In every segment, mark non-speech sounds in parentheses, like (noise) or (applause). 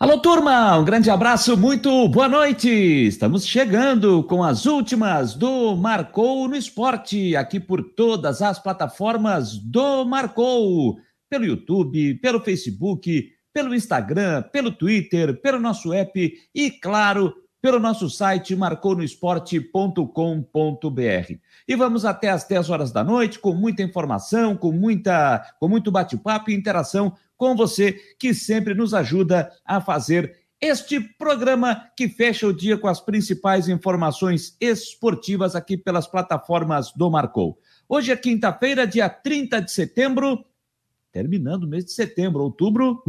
Alô, turma, um grande abraço, muito boa noite. Estamos chegando com as últimas do Marcou no Esporte, aqui por todas as plataformas do Marcou, pelo YouTube, pelo Facebook, pelo Instagram, pelo Twitter, pelo nosso app e, claro, pelo nosso site marconoesporte.com.br. E vamos até às 10 horas da noite com muita informação, com muita com muito bate-papo e interação com você que sempre nos ajuda a fazer este programa que fecha o dia com as principais informações esportivas aqui pelas plataformas do Marcou. Hoje é quinta-feira, dia 30 de setembro, terminando o mês de setembro, outubro,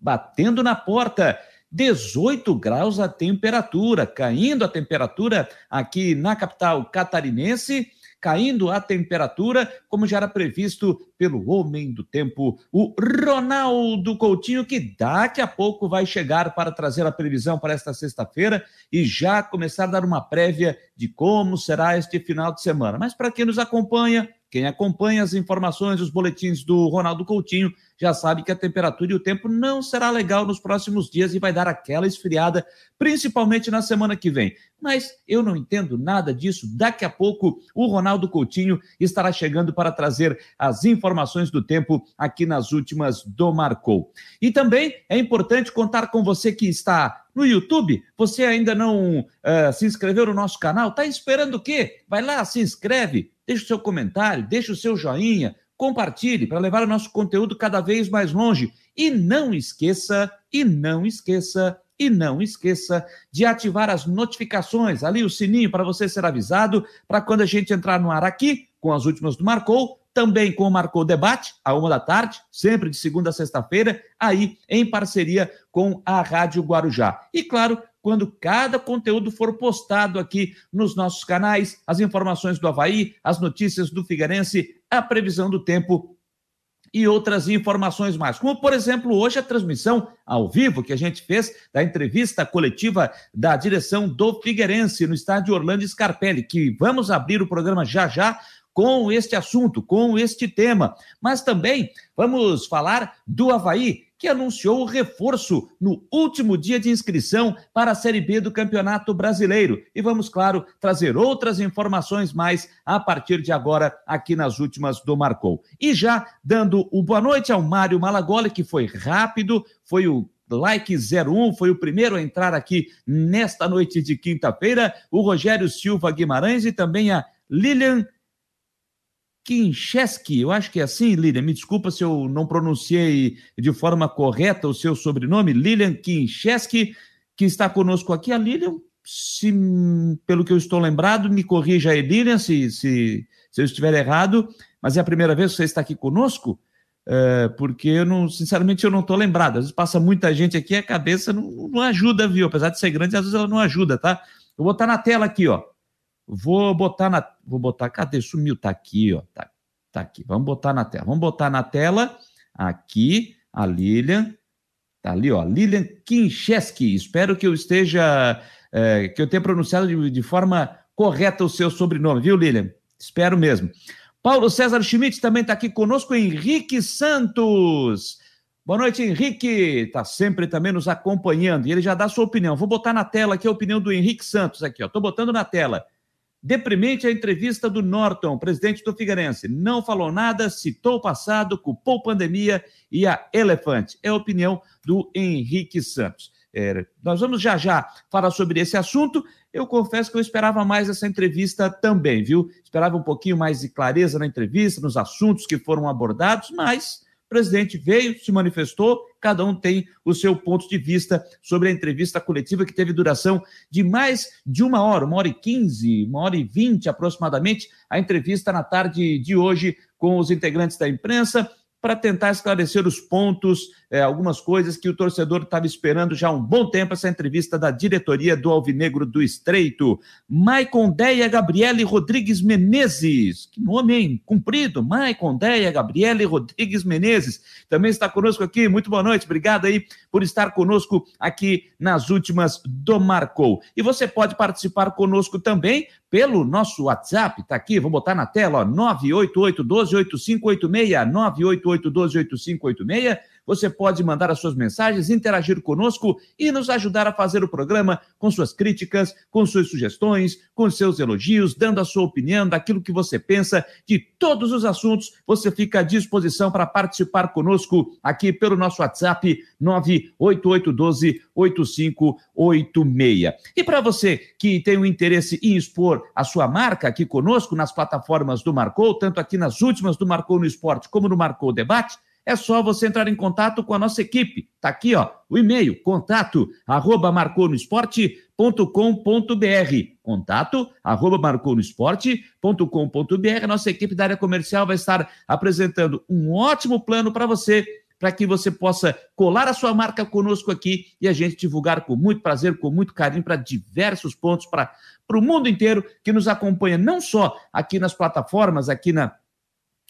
batendo na porta. 18 graus a temperatura, caindo a temperatura aqui na capital catarinense caindo a temperatura, como já era previsto pelo homem do tempo, o Ronaldo Coutinho, que daqui a pouco vai chegar para trazer a previsão para esta sexta-feira e já começar a dar uma prévia de como será este final de semana. Mas para quem nos acompanha, quem acompanha as informações, os boletins do Ronaldo Coutinho, já sabe que a temperatura e o tempo não será legal nos próximos dias e vai dar aquela esfriada, principalmente na semana que vem. Mas eu não entendo nada disso. Daqui a pouco o Ronaldo Coutinho estará chegando para trazer as informações do tempo aqui nas últimas do Marcou. E também é importante contar com você que está no YouTube. Você ainda não uh, se inscreveu no nosso canal? Está esperando o quê? Vai lá, se inscreve, deixa o seu comentário, deixa o seu joinha compartilhe para levar o nosso conteúdo cada vez mais longe. E não esqueça, e não esqueça, e não esqueça de ativar as notificações, ali o sininho para você ser avisado, para quando a gente entrar no ar aqui, com as últimas do Marcou, também com o Marcou Debate, a uma da tarde, sempre de segunda a sexta-feira, aí em parceria com a Rádio Guarujá. E claro, quando cada conteúdo for postado aqui nos nossos canais, as informações do Havaí, as notícias do Figueirense, a previsão do tempo e outras informações mais. Como, por exemplo, hoje a transmissão ao vivo que a gente fez da entrevista coletiva da direção do Figueirense no estádio Orlando Scarpelli, que vamos abrir o programa já já com este assunto, com este tema. Mas também vamos falar do Havaí, que anunciou o reforço no último dia de inscrição para a Série B do Campeonato Brasileiro. E vamos, claro, trazer outras informações mais a partir de agora aqui nas últimas do Marcou. E já dando o boa noite ao Mário Malagoli, que foi rápido, foi o like 01, foi o primeiro a entrar aqui nesta noite de quinta-feira, o Rogério Silva Guimarães e também a Lilian Kincheski, eu acho que é assim, Lilian, me desculpa se eu não pronunciei de forma correta o seu sobrenome, Lilian Kincheski, que está conosco aqui. A Lilian, se, pelo que eu estou lembrado, me corrija aí, Lilian, se, se, se eu estiver errado, mas é a primeira vez que você está aqui conosco? É, porque eu não, sinceramente, eu não estou lembrado. Às vezes passa muita gente aqui, a cabeça não, não ajuda, viu? Apesar de ser grande, às vezes ela não ajuda, tá? Eu vou botar na tela aqui, ó. Vou botar na. Vou botar. Cadê? Sumiu. Tá aqui, ó. Tá, tá aqui. Vamos botar na tela. Vamos botar na tela. Aqui, a Lilian. Tá ali, ó. Lilian Kincheski. Espero que eu esteja. É, que eu tenha pronunciado de, de forma correta o seu sobrenome, viu, Lilian? Espero mesmo. Paulo César Schmidt também está aqui conosco, Henrique Santos. Boa noite, Henrique. Está sempre também nos acompanhando. E ele já dá sua opinião. Vou botar na tela aqui a opinião do Henrique Santos aqui, ó. Estou botando na tela. Deprimente a entrevista do Norton, presidente do Figueirense. Não falou nada, citou o passado, culpou pandemia e a elefante. É a opinião do Henrique Santos. É, nós vamos já já falar sobre esse assunto. Eu confesso que eu esperava mais essa entrevista também, viu? Esperava um pouquinho mais de clareza na entrevista, nos assuntos que foram abordados, mas presidente veio, se manifestou, cada um tem o seu ponto de vista sobre a entrevista coletiva que teve duração de mais de uma hora, uma hora e quinze, uma hora e vinte aproximadamente, a entrevista na tarde de hoje com os integrantes da imprensa para tentar esclarecer os pontos, é, algumas coisas que o torcedor estava esperando já há um bom tempo, essa entrevista da diretoria do Alvinegro do Estreito. Maicon Deia Gabriele Rodrigues Menezes, que nome, hein? Cumprido, Maicon Deia Gabriele Rodrigues Menezes, também está conosco aqui, muito boa noite, obrigado aí por estar conosco aqui nas últimas do Marcou. E você pode participar conosco também pelo nosso WhatsApp, tá aqui, vou botar na tela, ó, 988 12 8586, 988 12 8586, você pode mandar as suas mensagens, interagir conosco e nos ajudar a fazer o programa com suas críticas, com suas sugestões, com seus elogios, dando a sua opinião daquilo que você pensa de todos os assuntos. Você fica à disposição para participar conosco aqui pelo nosso WhatsApp 98812 8586. E para você que tem o interesse em expor a sua marca aqui conosco nas plataformas do Marcou, tanto aqui nas últimas do Marcou no Esporte como no Marcou Debate, é só você entrar em contato com a nossa equipe. Tá aqui, ó, o e-mail, contato, arroba marconosport.com.br. Contato, arroba marconosport.com.br. Nossa equipe da área comercial vai estar apresentando um ótimo plano para você para que você possa colar a sua marca conosco aqui e a gente divulgar com muito prazer, com muito carinho para diversos pontos, para o mundo inteiro que nos acompanha, não só aqui nas plataformas, aqui na,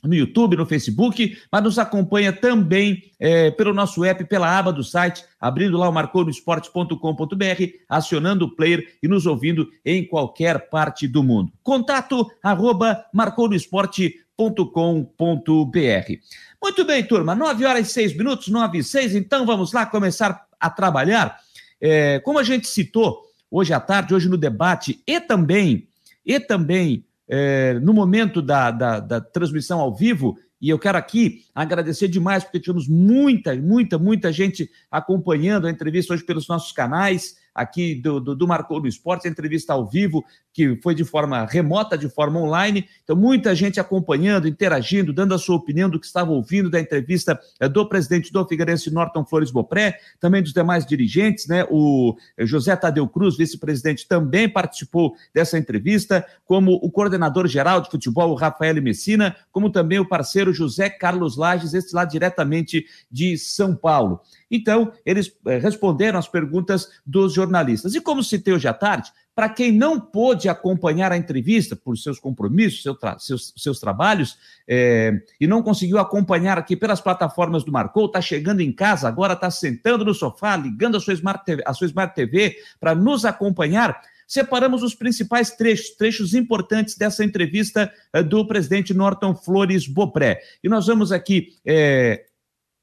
no YouTube, no Facebook, mas nos acompanha também é, pelo nosso app, pela aba do site, abrindo lá o marconosport.com.br, acionando o player e nos ouvindo em qualquer parte do mundo. Contato arroba marconosport.com.br. Muito bem, turma, 9 horas e 6 minutos, 9 e 6, então vamos lá começar a trabalhar. É, como a gente citou hoje à tarde, hoje no debate, e também, e também é, no momento da, da, da transmissão ao vivo, e eu quero aqui agradecer demais, porque tivemos muita, muita, muita gente acompanhando a entrevista hoje pelos nossos canais aqui do, do, do Marcou no Esporte, entrevista ao vivo, que foi de forma remota, de forma online. Então, muita gente acompanhando, interagindo, dando a sua opinião do que estava ouvindo da entrevista eh, do presidente do Figueirense Norton Flores Bopré, também dos demais dirigentes, né? O José Tadeu Cruz, vice-presidente, também participou dessa entrevista, como o coordenador geral de futebol, o Rafael Messina, como também o parceiro José Carlos Lages, esse lá diretamente de São Paulo. Então, eles eh, responderam as perguntas dos jornalistas. E como citei hoje à tarde, para quem não pôde acompanhar a entrevista por seus compromissos, seu tra seus, seus trabalhos, é, e não conseguiu acompanhar aqui pelas plataformas do Marcou, está chegando em casa, agora está sentando no sofá, ligando a sua Smart TV, a sua Smart TV para nos acompanhar. Separamos os principais trechos, trechos importantes dessa entrevista é, do presidente Norton Flores Bopré. E nós vamos aqui é,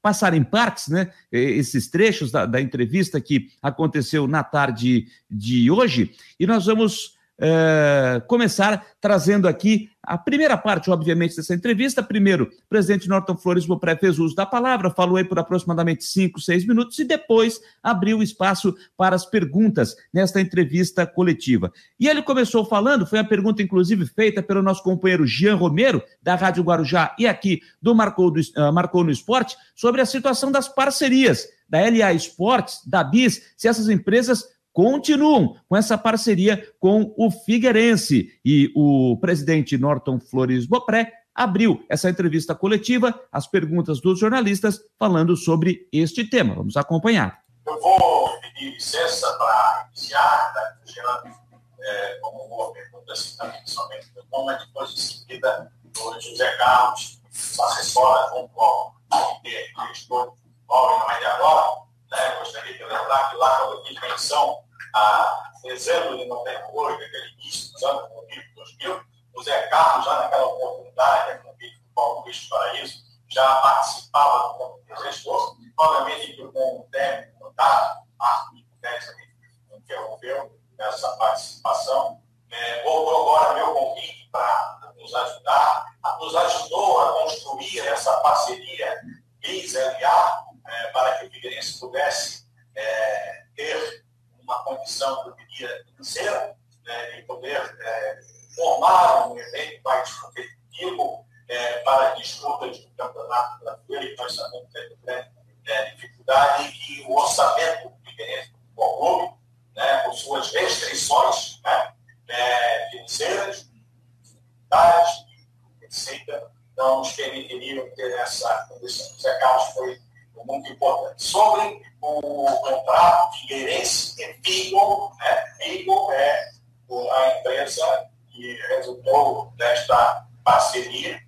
passar em partes, né, esses trechos da, da, entrevista que aconteceu na tarde de hoje, e nós vamos é, começar trazendo aqui a primeira parte, obviamente, dessa entrevista. Primeiro, o presidente Norton Flores Bopré fez uso da palavra, falou aí por aproximadamente cinco, seis minutos e depois abriu espaço para as perguntas nesta entrevista coletiva. E ele começou falando, foi a pergunta inclusive feita pelo nosso companheiro Jean Romero, da Rádio Guarujá e aqui do Marcou, do, uh, Marcou no Esporte, sobre a situação das parcerias da LA Esportes, da BIS, se essas empresas continuam com essa parceria com o Figueirense. E o presidente Norton Flores Bopré abriu essa entrevista coletiva, as perguntas dos jornalistas falando sobre este tema. Vamos acompanhar. Eu vou pedir licença para iniciar, tá? gerando é, como uma pergunta assim, também, somente meu nome, depois em seguida o José Carlos, assessora junto ao comitê gestor Paulo e agora, né? Gostaria de lembrar que lá quando eu fiz menção a dezembro de 98, aquele início dos anos 2000, o Zé Carlos, já naquela oportunidade, no vídeo do Paulo Luiz Paraíso, já participava do comitê gestor, obviamente que com o técnico, contato, Marco Pérez também interrompeu essa participação. É, voltou agora meu convite para nos ajudar, nos ajudou a construir essa parceria BIS-LA, é, para que o Figueirense pudesse é, ter uma condição, eu diria, financeira, né, de poder é, formar um evento mais competitivo é, para disputa de um campeonato brasileiro, e nós sabemos que é, é, dificuldade e que o orçamento do Figueirense do clube, né, por suas restrições né, é, financeiras, dificuldades, etc., não nos permitiriam ter essa condição. O Zé Carlos foi muito importante. Sobre o contrato Figueirense e Figo, né? Figo é a empresa que resultou desta parceria.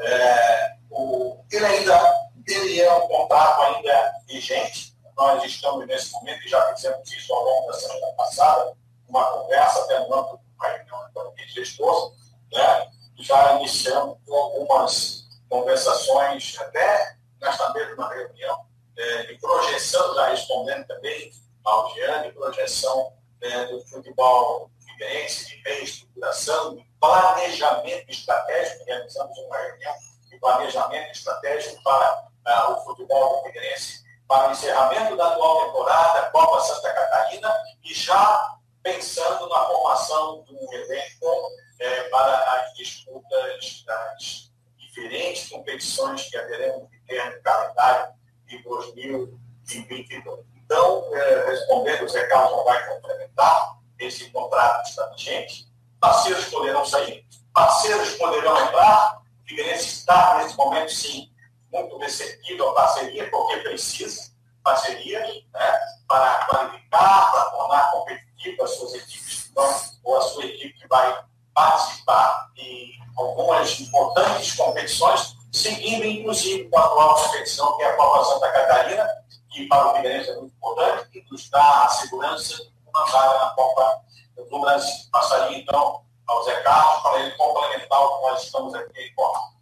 É, o, ele ainda ele é um contrato ainda vigente. Nós estamos nesse momento e já fizemos isso ao longo da semana passada, uma conversa até no âmbito do reunião de gestor, né? já iniciamos algumas conversações até nesta mesma reunião, é, de projeção, já respondendo também ao de projeção é, do futebol figueirense, de reestruturação, de planejamento estratégico, realizamos uma reunião de planejamento estratégico para uh, o futebol do Figueirense, para o encerramento da atual temporada, Copa Santa Catarina, e já pensando na formação de um elenco é, para as disputas das diferentes competições que haveremos de ter no calendário de 2022. Então, é, respondendo, o Zé Carlos não vai complementar, esse contrato está vigente, parceiros poderão sair, parceiros poderão entrar, o Figueirense está, nesse momento, sim, muito receptivo à parceria, porque precisa parceria né, para qualificar, para tornar competitiva as suas equipes, então, ou a sua equipe que vai participar de algumas importantes competições, seguindo inclusive com a atual competição, que é a Copa Santa Catarina, que para o Figueirense é muito importante, que nos dá a segurança de uma vaga na Copa do Brasil. Passaria então ao Zé Carlos para ele complementar o que nós estamos aqui informando.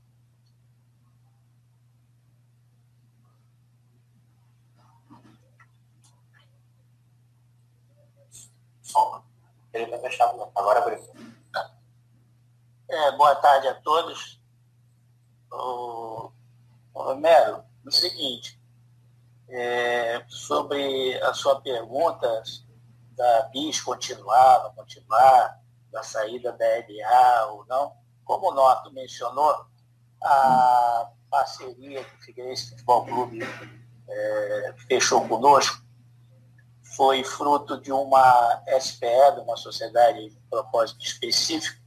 Ele está fechado, agora abriu. É, boa tarde a todos. Romero, o seguinte, é, sobre a sua pergunta da BIS continuar, não continuar, da saída da LA ou não, como o Norto mencionou, a parceria que o Figueirense Futebol Clube é, fechou conosco foi fruto de uma SPE, de uma sociedade de propósito específico,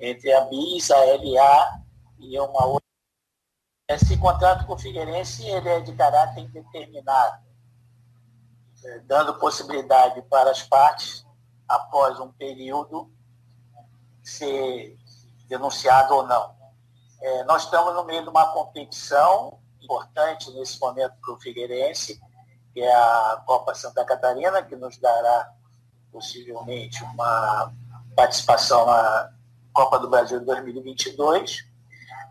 entre a BIS, a LA e uma outra. Esse contrato com o Figueirense ele é de caráter indeterminado, eh, dando possibilidade para as partes, após um período, ser denunciado ou não. É, nós estamos no meio de uma competição importante nesse momento para o Figueirense, que é a Copa Santa Catarina, que nos dará possivelmente uma participação na Copa do Brasil 2022.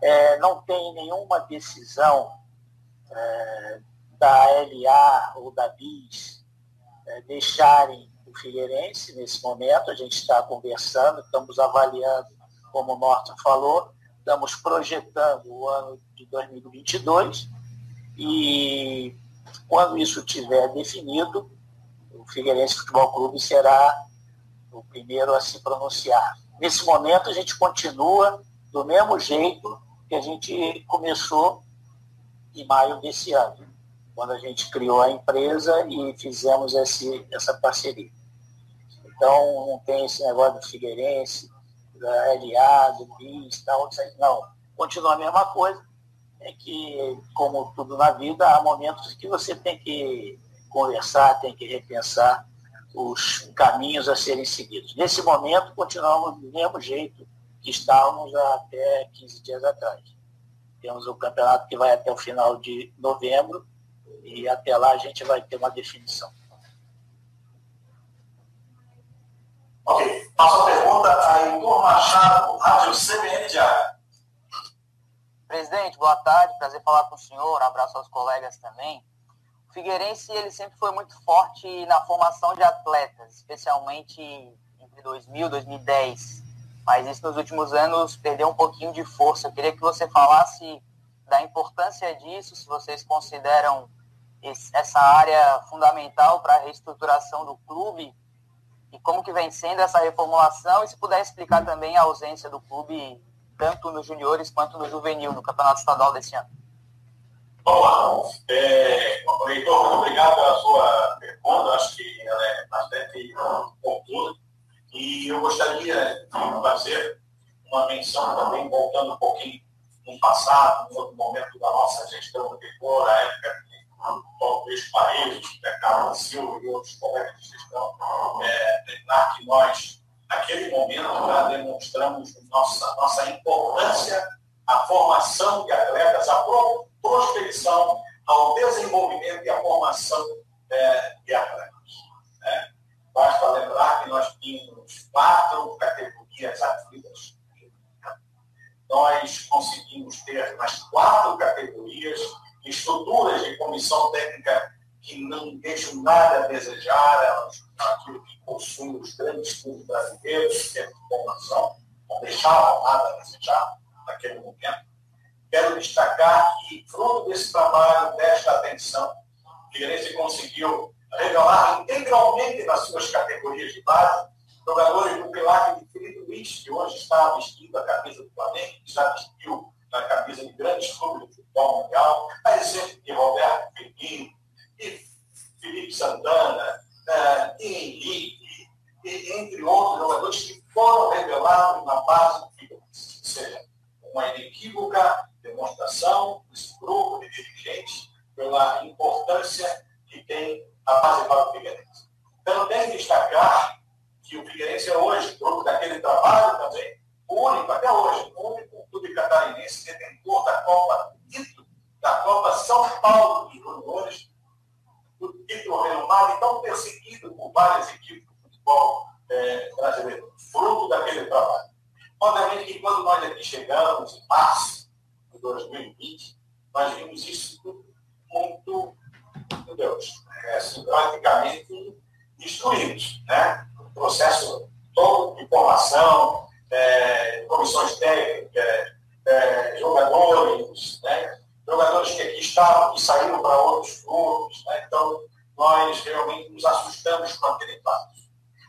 É, não tem nenhuma decisão é, da LA ou da BIS é, deixarem o Figueirense nesse momento. A gente está conversando, estamos avaliando, como o Norton falou, estamos projetando o ano de 2022 e quando isso estiver definido, o Figueirense Futebol Clube será o primeiro a se pronunciar. Nesse momento, a gente continua do mesmo jeito que a gente começou em maio desse ano, quando a gente criou a empresa e fizemos esse, essa parceria. Então, não tem esse negócio do Figueirense, da LA, do BIS, tal, não. Continua a mesma coisa, é que, como tudo na vida, há momentos que você tem que conversar, tem que repensar os caminhos a serem seguidos. Nesse momento, continuamos do mesmo jeito que estávamos até 15 dias atrás. Temos o campeonato que vai até o final de novembro e até lá a gente vai ter uma definição. Ok. Próxima pergunta, a Heitor Machado, Rádio CBN Diário. Presidente, boa tarde, prazer falar com o senhor, um abraço aos colegas também. O Figueirense ele sempre foi muito forte na formação de atletas, especialmente entre 2000 e 2010. Mas isso nos últimos anos perdeu um pouquinho de força. Eu queria que você falasse da importância disso, se vocês consideram essa área fundamental para a reestruturação do clube e como que vem sendo essa reformulação e se puder explicar também a ausência do clube tanto nos juniores quanto no juvenil, no campeonato estadual desse ano. Vamos É, Heitor, muito obrigado pela sua pergunta. Acho que ela é bastante oportuna. E eu gostaria de fazer uma menção também, voltando um pouquinho no passado, no momento da nossa gestão anterior, a época que Luiz Paredes, Carlos Silva e outros colegas de gestão, é, que nós naquele momento já demonstramos nossa, nossa importância à formação de atletas, à prospecção, ao desenvolvimento e à formação é. Né? Basta lembrar que nós tínhamos quatro categorias ativas. Nós conseguimos ter nas quatro categorias estruturas de comissão técnica desejar, é aquilo que possui os grandes clubes brasileiros, que é formação, não deixavam nada a desejar naquele momento. Quero destacar que, fruto desse trabalho, desta atenção, Figueirense conseguiu revelar integralmente nas suas categorias de base jogadores do pilar de Felipe Luiz, que hoje está vestindo a camisa do Flamengo, que já vestiu na camisa de grandes clubes de futebol mundial, a exemplo de Roberto Firmino, e Felipe Santana, uh, e Henrique, e, entre outros jogadores que foram revelados na base do Figueirense. Ou seja, uma inequívoca demonstração desse grupo de dirigentes pela importância que tem a base para o Figueirense. Também destacar que o Figueirense é hoje, fruto daquele trabalho também, o único, até hoje, o único clube catarinense detentor da Copa título, da Copa São Paulo de Juniores, do título renomado tão perseguido por várias equipes do futebol é, brasileiro, fruto daquele trabalho. Obviamente que quando nós aqui chegamos, em março de 2020, nós vimos isso muito, meu Deus, praticamente destruídos. Né? O processo todo de formação, é, comissões técnicas, é, jogadores, né? jogadores que aqui estavam e saíram para outros clubes. Né? Então, nós realmente nos assustamos com aquele fato.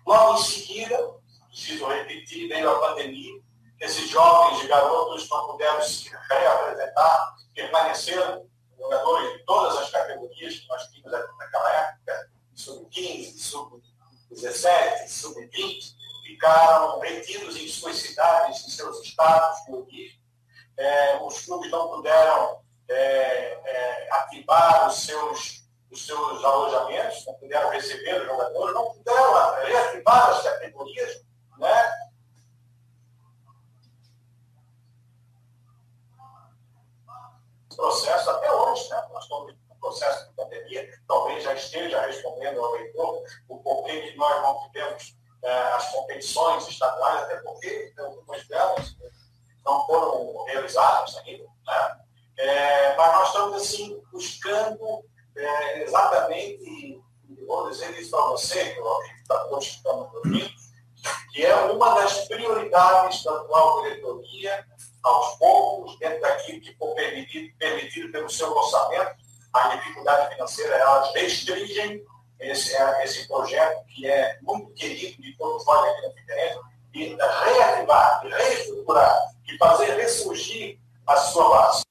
Logo em seguida, preciso repetir, veio a pandemia, esses jovens garotos não puderam se reapresentar, permaneceram jogadores de todas as categorias que nós tínhamos naquela época, sub-15, sub-17, sub-20, ficaram retidos em suas cidades, em seus estados origem. É, os clubes não puderam é, é, ativar os seus, os seus alojamentos, não puderam receber os jogadores, não puderam reativar as categorias, né? Processo até hoje, né? Nós estamos no processo de pandemia, talvez já esteja respondendo ao leitor o porquê que nós não tivemos é, as competições estaduais, até porque algumas delas não foram realizadas ainda, né? É, mas nós estamos, assim, buscando é, exatamente, vou dizer isso para você, está todos que estão ouvindo, que é uma das prioridades da atual diretoria, aos poucos, dentro daquilo que for permitido, permitido pelo seu orçamento, a dificuldade financeira, elas restringem esse, é, esse projeto que é muito querido de todos nós aqui na Figueiredo, e reativar, e reestruturar, e fazer ressurgir a sua base.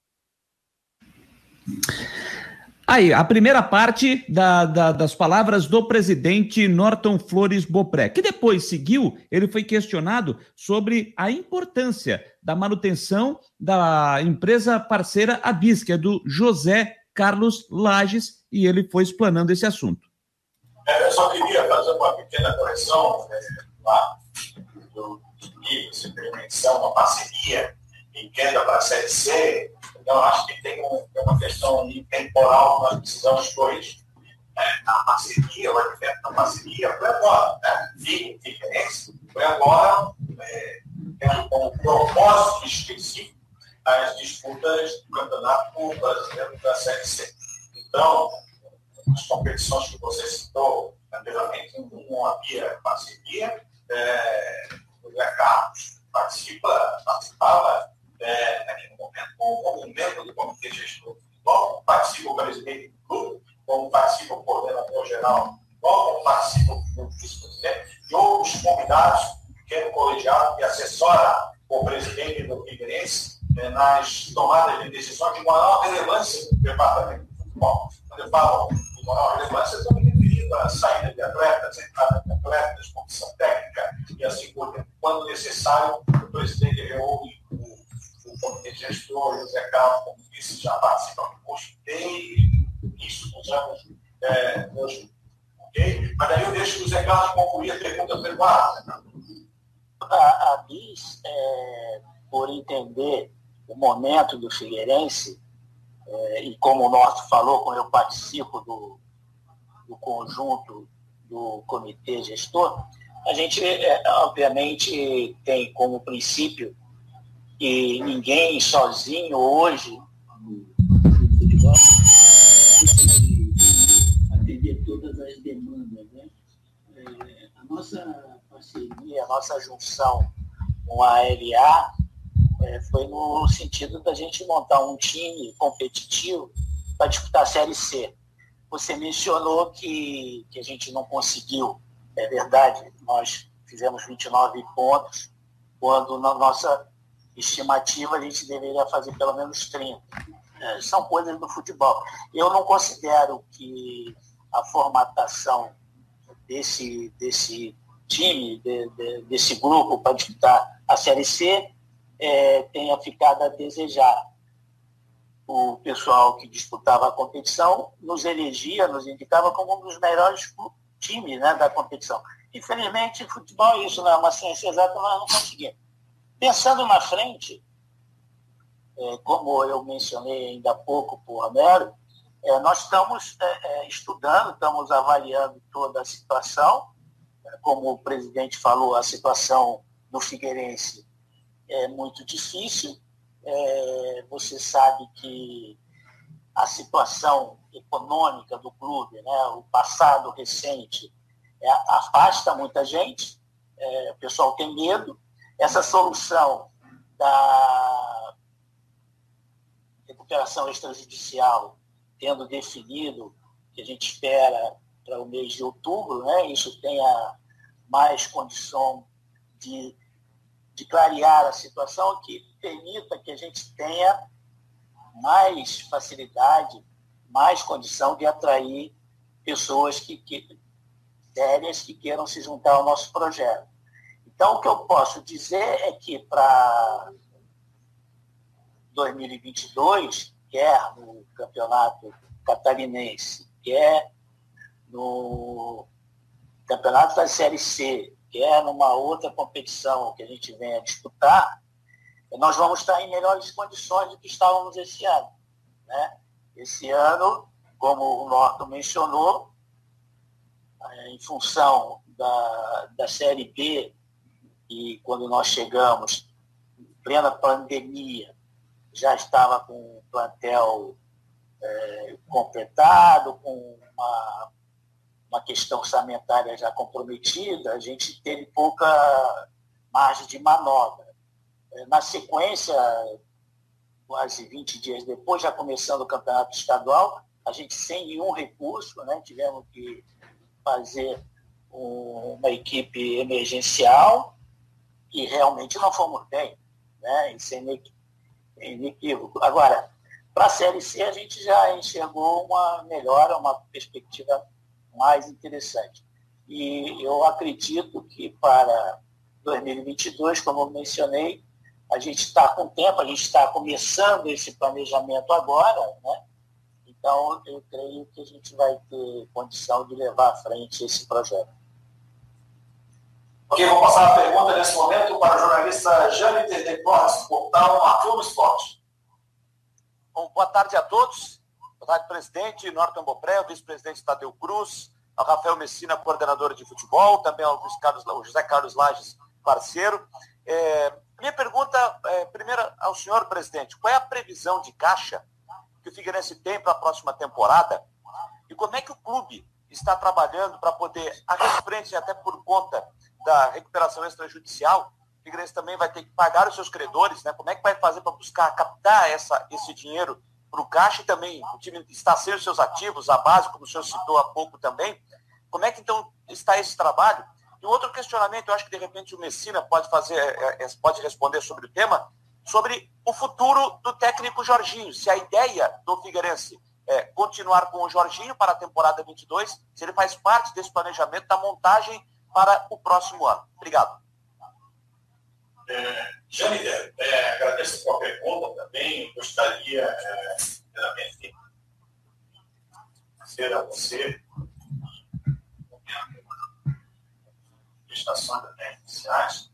Aí, a primeira parte da, da, das palavras do presidente Norton Flores Bopré, que depois seguiu, ele foi questionado sobre a importância da manutenção da empresa parceira Abis, que é do José Carlos Lages, e ele foi explanando esse assunto. É, eu só queria fazer uma pequena correção né, lá do livro, você menção uma parceria em venda para a Série C, então, acho que tem, um, uma questão temporal nós precisamos corrigir. É, a parceria, o advento da parceria, foi agora. Né? Diferença, foi agora, é, com um propósito específico as disputas do Campeonato Brasileiro da Série C. Então, as competições que você citou anteriormente, não havia parceria, é, o Zé Carlos participa, participava é, naquele momento, como membro do Comitê Gestor do Futebol, participa o presidente do clube, como participa o coordenador geral do futebol, como participa o vice-presidente e outros convidados, é o colegiado que assessora o presidente do Figueirense é, nas tomadas de decisões de maior relevância do departamento de futebol. Quando eu falo de maior relevância, eu estou me referindo à saída de atletas, entrada de atletas, comissão técnica e assim por diante. Quando necessário, o presidente reúne comitê gestor, José Carlos, como disse, já participa do curso desde isso nos anos é, 2000. Ok? Mas daí eu deixo o José Carlos concluir a pergunta pelo ar. A, a BIS, é, por entender o momento do Figueirense, é, e como o Norte falou, quando eu participo do, do conjunto do comitê gestor, a gente, é, obviamente, tem como princípio e ninguém sozinho hoje no futebol atender todas as demandas Né? É, a nossa parceria, a nossa junção com a LA é, foi no sentido da gente montar um time competitivo para disputar a Série C. Você mencionou que, que a gente não conseguiu, é verdade, nós fizemos 29 pontos, quando na nossa estimativa a gente deveria fazer pelo menos 30. É, são coisas do futebol. Eu não considero que a formatação desse, desse time, de, de, desse grupo para disputar a Série C é, tenha ficado a desejar. O pessoal que disputava a competição nos elegia, nos indicava como um dos melhores times né, da competição. Infelizmente, futebol, isso não é uma ciência exata, nós não conseguimos. Pensando na frente, é, como eu mencionei ainda há pouco por Romero, é, nós estamos é, estudando, estamos avaliando toda a situação. Como o presidente falou, a situação do Figueirense é muito difícil. Você sabe que a situação econômica do clube, né, o passado recente, afasta muita gente, o pessoal tem medo. Essa solução da recuperação extrajudicial, tendo definido que a gente espera para o mês de outubro, né, isso tenha mais condição de de clarear a situação que permita que a gente tenha mais facilidade, mais condição de atrair pessoas que, que sérias que queiram se juntar ao nosso projeto. Então, o que eu posso dizer é que para 2022, quer no campeonato catarinense, quer no campeonato da Série C, quer numa outra competição que a gente venha disputar, nós vamos estar em melhores condições do que estávamos esse ano. Né? Esse ano, como o Norton mencionou, é, em função da, da Série B, e quando nós chegamos, em plena pandemia, já estava com o plantel é, completado, com uma uma questão orçamentária já comprometida, a gente teve pouca margem de manobra. É, na sequência, quase 20 dias depois, já começando o campeonato estadual, a gente sem nenhum recurso, né, tivemos que fazer uma equipe emergencial e realmente não fomos bem, né, isso é inequívoco. Agora, para a Série C, a gente já enxergou uma melhora, uma perspectiva mais interessante. E eu acredito que para 2022, como eu mencionei, a gente está com tempo, a gente está começando esse planejamento agora, né? Então, eu creio que a gente vai ter condição de levar à frente esse projeto. Ok, vou passar a pergunta nesse momento para o jornalista Jane Decortes, portal Marcou Esporte. Bom, boa tarde a todos. Boa tarde, presidente Norton Bopré, vice-presidente Tadeu Cruz, ao Rafael Messina, coordenador de futebol, também ao Carlos, José Carlos Lages, parceiro. É, minha pergunta, é, primeiro ao senhor presidente, qual é a previsão de caixa que o Figueirense tem para a próxima temporada e como é que o clube está trabalhando para poder, a frente, até por conta da recuperação extrajudicial, o Figueirense também vai ter que pagar os seus credores, né? Como é que vai fazer para buscar captar essa, esse dinheiro para o Caixa e também o time está sem seus ativos, a base, como o senhor citou há pouco também. Como é que então está esse trabalho? E outro questionamento, eu acho que de repente o Messina pode fazer, é, é, pode responder sobre o tema, sobre o futuro do técnico Jorginho. Se a ideia do Figueirense é continuar com o Jorginho para a temporada 22, se ele faz parte desse planejamento da montagem para o próximo ano. Obrigado. É, Jane, é, agradeço a sua pergunta também. Gostaria, é, primeiramente, de ser a você prestações até iniciais.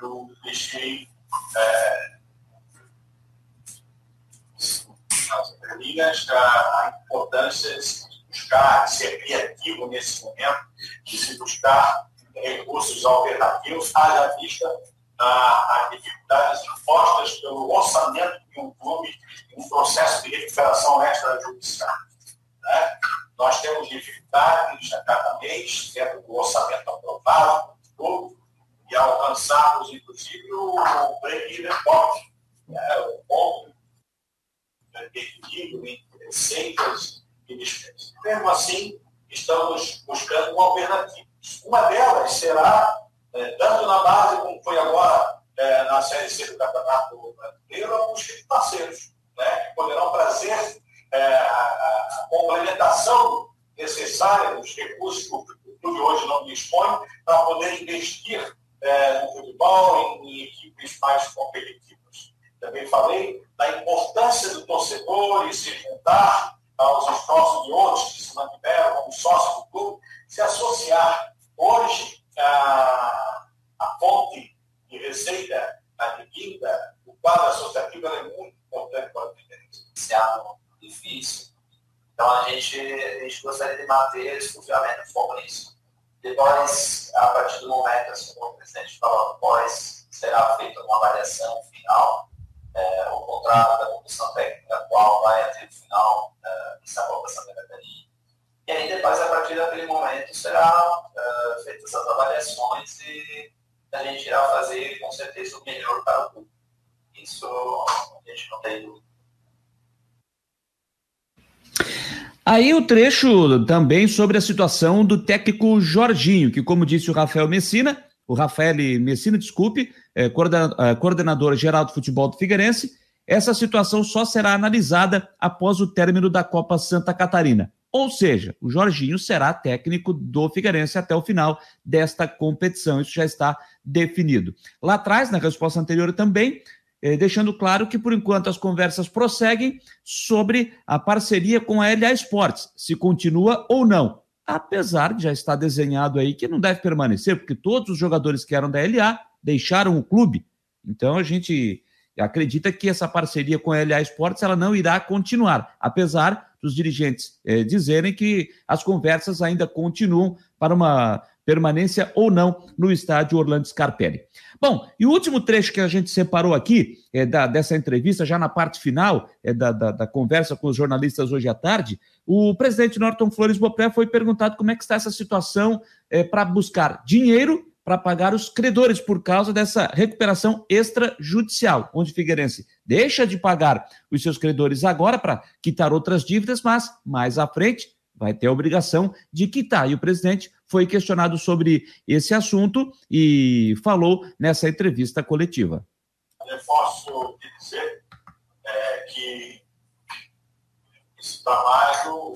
Eu deixei é, nas entrelinhas a importância de buscar, ser criativo nesse momento, de se buscar recursos alternativos, haja vista as dificuldades impostas pelo orçamento de um clube um processo de recuperação extrajudicial. Né? nós temos dificuldades a cada mês, dentro do orçamento aprovado, tudo, e alcançarmos, inclusive, o break-even point, né, o ponto de equilíbrio entre receitas e despesas. Mesmo assim, estamos buscando uma alternativa. Uma delas será, é, tanto na base como foi agora é, na Série C do Campeonato Brasileiro, a busca de parceiros, né, que poderão trazer é, a, complementação necessária dos recursos que o clube hoje não dispõe para poder investir é, no futebol em, em equipes mais competitivas. Também falei da importância do torcedor e se juntar aos esforços de outros que se mantiveram como sócios do clube, se associar. Hoje, a, a fonte de receita adquirida, o quadro associativo é muito importante para diferença. Esse ano difícil. Então, a gente, a gente gostaria de manter exclusivamente foco nisso. Depois, a partir do momento, assim como o presidente falou, depois será feita uma avaliação final é, o contrato da comissão técnica atual vai até o final é, dessa aprovação da categoria. E aí depois, a partir daquele momento, serão é, feitas as avaliações e a gente irá fazer com certeza o melhor para o público. Isso a gente não tem dúvida. Aí o trecho também sobre a situação do técnico Jorginho, que, como disse o Rafael Messina, o Rafael Messina, desculpe, é, é, coordenador geral do futebol do Figueirense, essa situação só será analisada após o término da Copa Santa Catarina. Ou seja, o Jorginho será técnico do Figueirense até o final desta competição. Isso já está definido. Lá atrás, na resposta anterior também, é, deixando claro que, por enquanto, as conversas prosseguem sobre a parceria com a LA Esportes, se continua ou não apesar de já estar desenhado aí que não deve permanecer, porque todos os jogadores que eram da LA deixaram o clube. Então a gente acredita que essa parceria com a LA Esportes ela não irá continuar, apesar dos dirigentes eh, dizerem que as conversas ainda continuam para uma permanência ou não no estádio Orlando Scarpelli. Bom, e o último trecho que a gente separou aqui é, da, dessa entrevista, já na parte final é, da, da, da, conversa com os jornalistas hoje à tarde, o presidente Norton Flores Bopré foi perguntado como é que está essa situação é, para buscar dinheiro para pagar os credores por causa dessa recuperação extrajudicial, onde Figueirense deixa de pagar os seus credores agora para quitar outras dívidas, mas mais à frente vai ter a obrigação de quitar. E o presidente foi questionado sobre esse assunto e falou nessa entrevista coletiva. Reforço de dizer é, que esse trabalho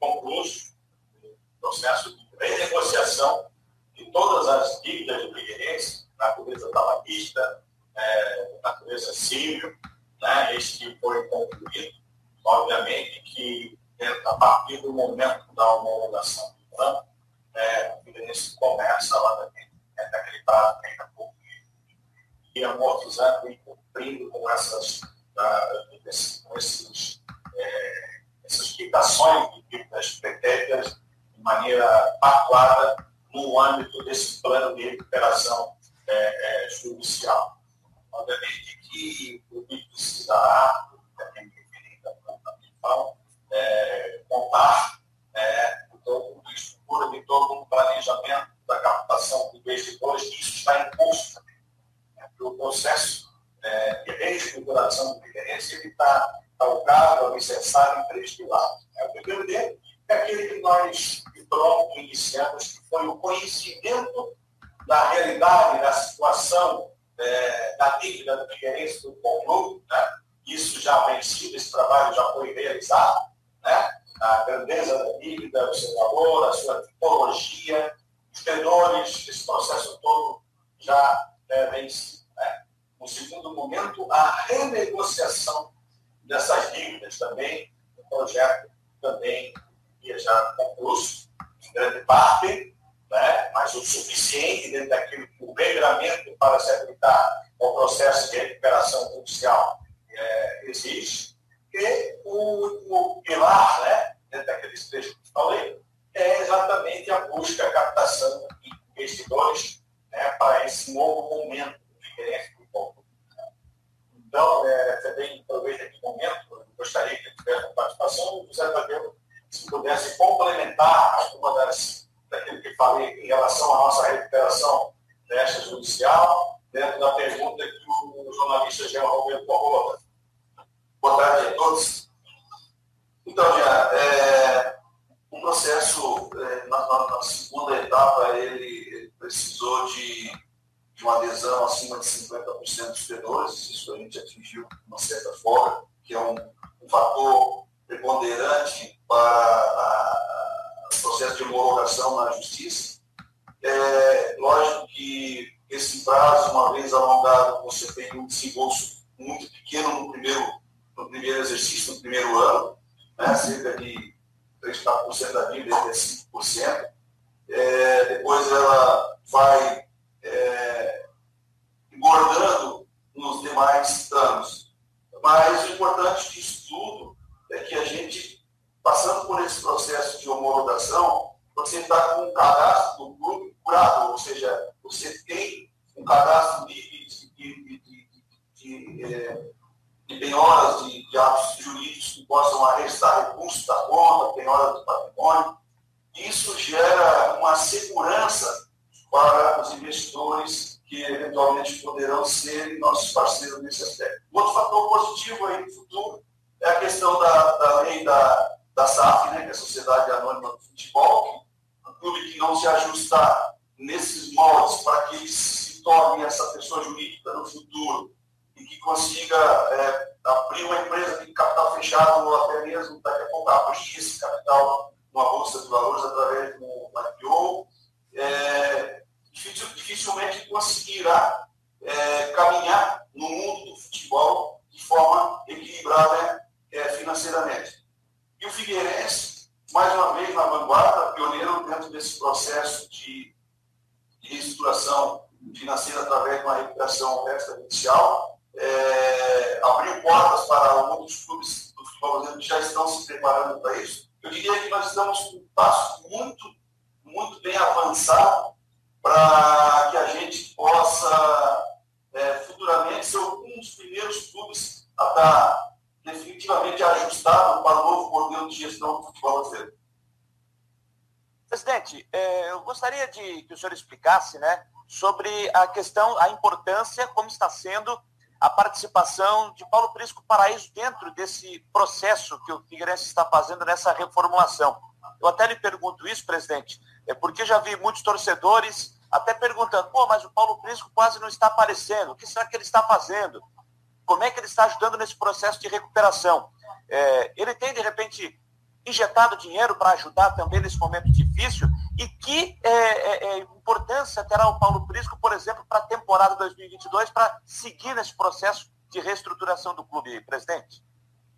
concluso, processo de renegociação de todas as dívidas do Figueirense, natureza tabaquista, é, natureza civil, né, este foi concluído. Obviamente que a partir do momento da homologação do plano, é, o Figueirense começa lá também, é, naquele prazo que ainda pouco, e amortizando e cumprindo com essas, com esses, é, essas quitações de dívidas pretéritas de maneira pactuada no âmbito desse plano de recuperação é, é, judicial. Obviamente que o que precisará, também referente à planta é, contar é, todo estrutura de todo um planejamento da captação de investidores, que isso está em curso. Né? O processo é, de reestruturação do Figueirense está calcado, alicerçado em três pilares. Né? O primeiro dele é aquele que nós, de pronto, iniciamos, que foi o conhecimento da realidade, da situação é, da dívida do Figueirense do Clube. Né? Isso já vencido, esse trabalho já foi realizado. Né? A grandeza da dívida, o seu valor, a sua tipologia, os credores, esse processo todo já é, vence. Né? No segundo momento, a renegociação dessas dívidas também, o projeto também ia já concluído, em grande parte, né? mas o suficiente dentro daquilo que o regramento para se habilitar ao processo de recuperação judicial é, exige. E o último pilar, né? dentro daqueles trechos que falei, é exatamente a busca, a captação de investidores né, para esse novo momento crescimento do povo. Então, é, também aproveito aqui o momento, gostaria que tivesse a participação, o José Tadeu se pudesse complementar alguma das daquilo que falei em relação à nossa recuperação judicial, dentro da pergunta que o jornalista Jean Roberto colocou. Boa tarde a todos. Então, já, é, o processo, é, na, na, segunda etapa, ele precisou de, de uma adesão acima de 50% dos tenores, isso a gente atingiu uma certa forma, que é um, um fator preponderante para o processo de homologação na justiça. É, lógico que esse prazo, uma vez alongado, você tem um desembolso muito pequeno no primeiro, no primeiro exercício, no primeiro ano, né, cerca de 3, 4% da dívida, até 5%. É, depois ela vai é, engordando nos demais anos. Mas o importante disso tudo é que a gente, passando por esse processo de homologação, você está com o cadastro do clube curado, ou seja, você tem um cadastro de, de, de, de, é, de penhoras de, de atos jurídicos que possam arrestar recursos da conta, penhora do patrimônio. Isso gera uma segurança para os investidores que eventualmente poderão ser nossos parceiros nesse aspecto. Outro fator positivo aí no futuro é a questão da, da lei da, da SAF, né, que é a Sociedade Anônima do Futebol, que um clube que não se ajustar nesses moldes para que se torne essa pessoa jurídica no futuro e que consiga é, abrir uma empresa de capital fechado ou até mesmo daqui a pouco abrir esse capital numa bolsa de valores através do IPO, é, dificilmente conseguirá é, caminhar no mundo do futebol de forma equilibrada é, financeiramente. E o Figueirense, mais uma vez na vanguarda, pioneiro dentro desse processo de, de reestruturação financeira através de uma recuperação extrajudicial, é, abriu portas para outros clubes do futebol brasileiro que já estão se preparando para isso. Eu diria que nós estamos com um passo muito, muito bem avançado para que a gente possa é, futuramente ser um dos primeiros clubes a estar definitivamente ajustado para o novo modelo de gestão do futebol brasileiro. Presidente, é, eu gostaria de que o senhor explicasse né, sobre a questão, a importância, como está sendo a participação de Paulo Prisco Paraíso dentro desse processo que o Figueirense está fazendo nessa reformulação. Eu até lhe pergunto isso, presidente, é porque já vi muitos torcedores até perguntando, pô, mas o Paulo Prisco quase não está aparecendo, o que será que ele está fazendo? Como é que ele está ajudando nesse processo de recuperação? É, ele tem, de repente, injetado dinheiro para ajudar também nesse momento difícil? E que é, é, é importância terá o Paulo Prisco, por exemplo, para a temporada 2022, para seguir nesse processo de reestruturação do clube, presidente?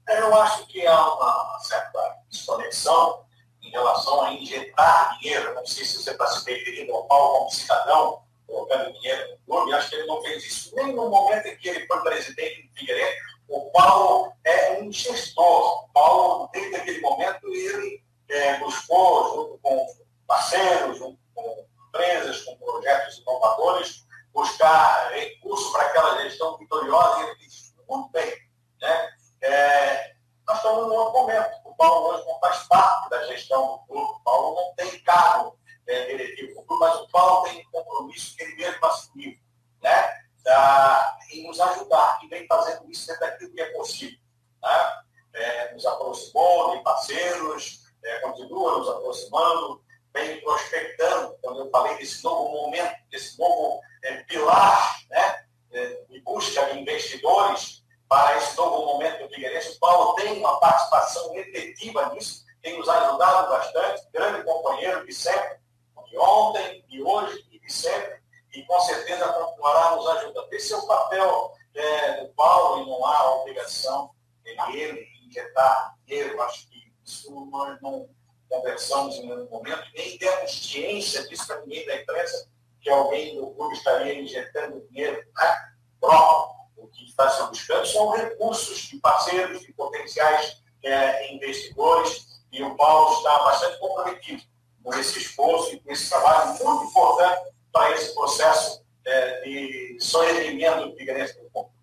Eu acho que há uma certa desconexão em relação a injetar dinheiro. Não sei se você está se referindo ao Paulo como cidadão, colocando dinheiro no clube. Acho que ele não fez isso nem no momento em que ele foi presidente do Figueiredo. O Paulo é um gestor. O Paulo, desde aquele momento, ele é, buscou, junto com parceiros, junto com empresas, com projetos inovadores, buscar recursos para aquela gestão vitoriosa e ele fez muito bem. Né? É, nós estamos num momento. O Paulo hoje não faz parte da gestão do clube. O Paulo não tem cargo é, diretivo do clube, mas o Paulo tem um compromisso que ele mesmo assumiu, né? Da, em nos ajudar e vem fazendo isso dentro daquilo que é possível. Né? É, nos aproximou de parceiros, é, continua nos aproximando, vem prospectando, quando eu falei desse novo momento, desse novo é, pilar né, é, de busca de investidores para esse novo momento do Figueirense. O Paulo tem uma participação efetiva nisso, tem nos ajudado bastante, grande companheiro de sempre, de ontem, de hoje e de sempre, e com certeza continuará nos ajudando. Esse é o papel é, do Paulo e não há obrigação dele injetar dinheiro. Acho que isso não conversamos em nenhum momento, nem temos ciência disso para ninguém da imprensa, que alguém do clube estaria injetando dinheiro né, próprio. O que está se buscando são recursos de parceiros, de potenciais é, investidores, e o Paulo está bastante comprometido com esse esforço e com esse trabalho muito importante para esse processo é, de soerguimento do Figueirense do Ponto.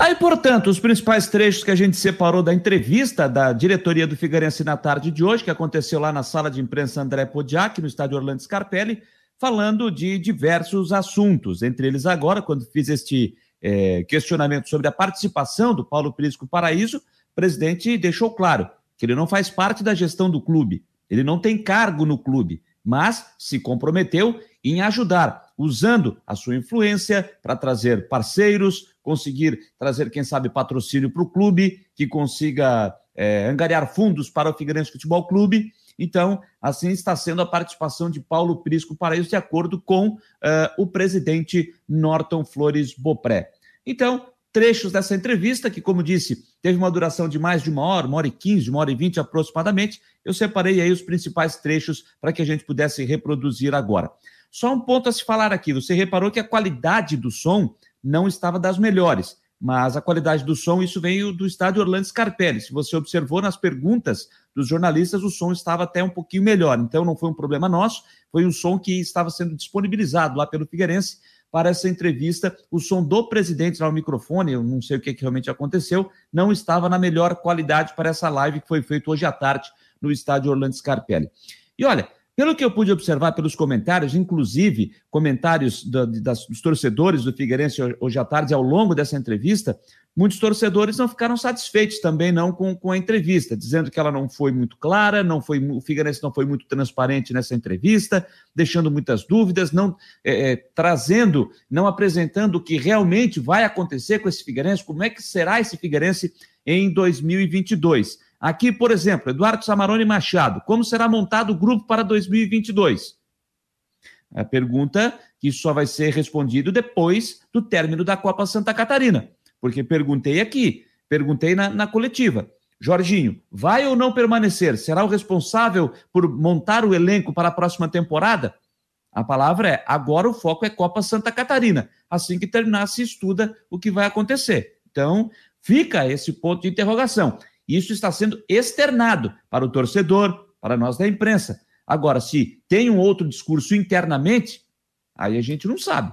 A Portanto, os principais trechos que a gente separou da entrevista da diretoria do Figueirense na tarde de hoje, que aconteceu lá na sala de imprensa André Podiak, no estádio Orlando Scarpelli, falando de diversos assuntos. Entre eles, agora, quando fiz este é, questionamento sobre a participação do Paulo Prisco Paraíso, o presidente deixou claro que ele não faz parte da gestão do clube, ele não tem cargo no clube, mas se comprometeu em ajudar, usando a sua influência para trazer parceiros, conseguir trazer, quem sabe, patrocínio para o clube, que consiga é, angariar fundos para o Figueirense Futebol Clube. Então, assim está sendo a participação de Paulo Prisco Paraíso, de acordo com uh, o presidente Norton Flores Bopré. Então, trechos dessa entrevista, que, como disse, teve uma duração de mais de uma hora, uma hora e quinze, uma hora e vinte aproximadamente. Eu separei aí os principais trechos para que a gente pudesse reproduzir agora. Só um ponto a se falar aqui: você reparou que a qualidade do som não estava das melhores, mas a qualidade do som, isso veio do estádio Orlando Scarpelli. Se você observou nas perguntas dos jornalistas, o som estava até um pouquinho melhor. Então não foi um problema nosso, foi um som que estava sendo disponibilizado lá pelo Figueirense para essa entrevista. O som do presidente lá no microfone, eu não sei o que, que realmente aconteceu, não estava na melhor qualidade para essa live que foi feita hoje à tarde no estádio Orlando Scarpelli. E olha, pelo que eu pude observar pelos comentários, inclusive comentários das, dos torcedores do Figueirense hoje à tarde, ao longo dessa entrevista, muitos torcedores não ficaram satisfeitos também não com, com a entrevista, dizendo que ela não foi muito clara, não foi o Figueirense não foi muito transparente nessa entrevista, deixando muitas dúvidas, não é, é, trazendo, não apresentando o que realmente vai acontecer com esse Figueirense, como é que será esse Figueirense em 2022. Aqui, por exemplo, Eduardo Samarone Machado, como será montado o grupo para 2022? A pergunta que só vai ser respondido depois do término da Copa Santa Catarina. Porque perguntei aqui, perguntei na, na coletiva. Jorginho, vai ou não permanecer? Será o responsável por montar o elenco para a próxima temporada? A palavra é: agora o foco é Copa Santa Catarina. Assim que terminar, se estuda o que vai acontecer. Então, fica esse ponto de interrogação. Isso está sendo externado para o torcedor, para nós da imprensa. Agora, se tem um outro discurso internamente, aí a gente não sabe.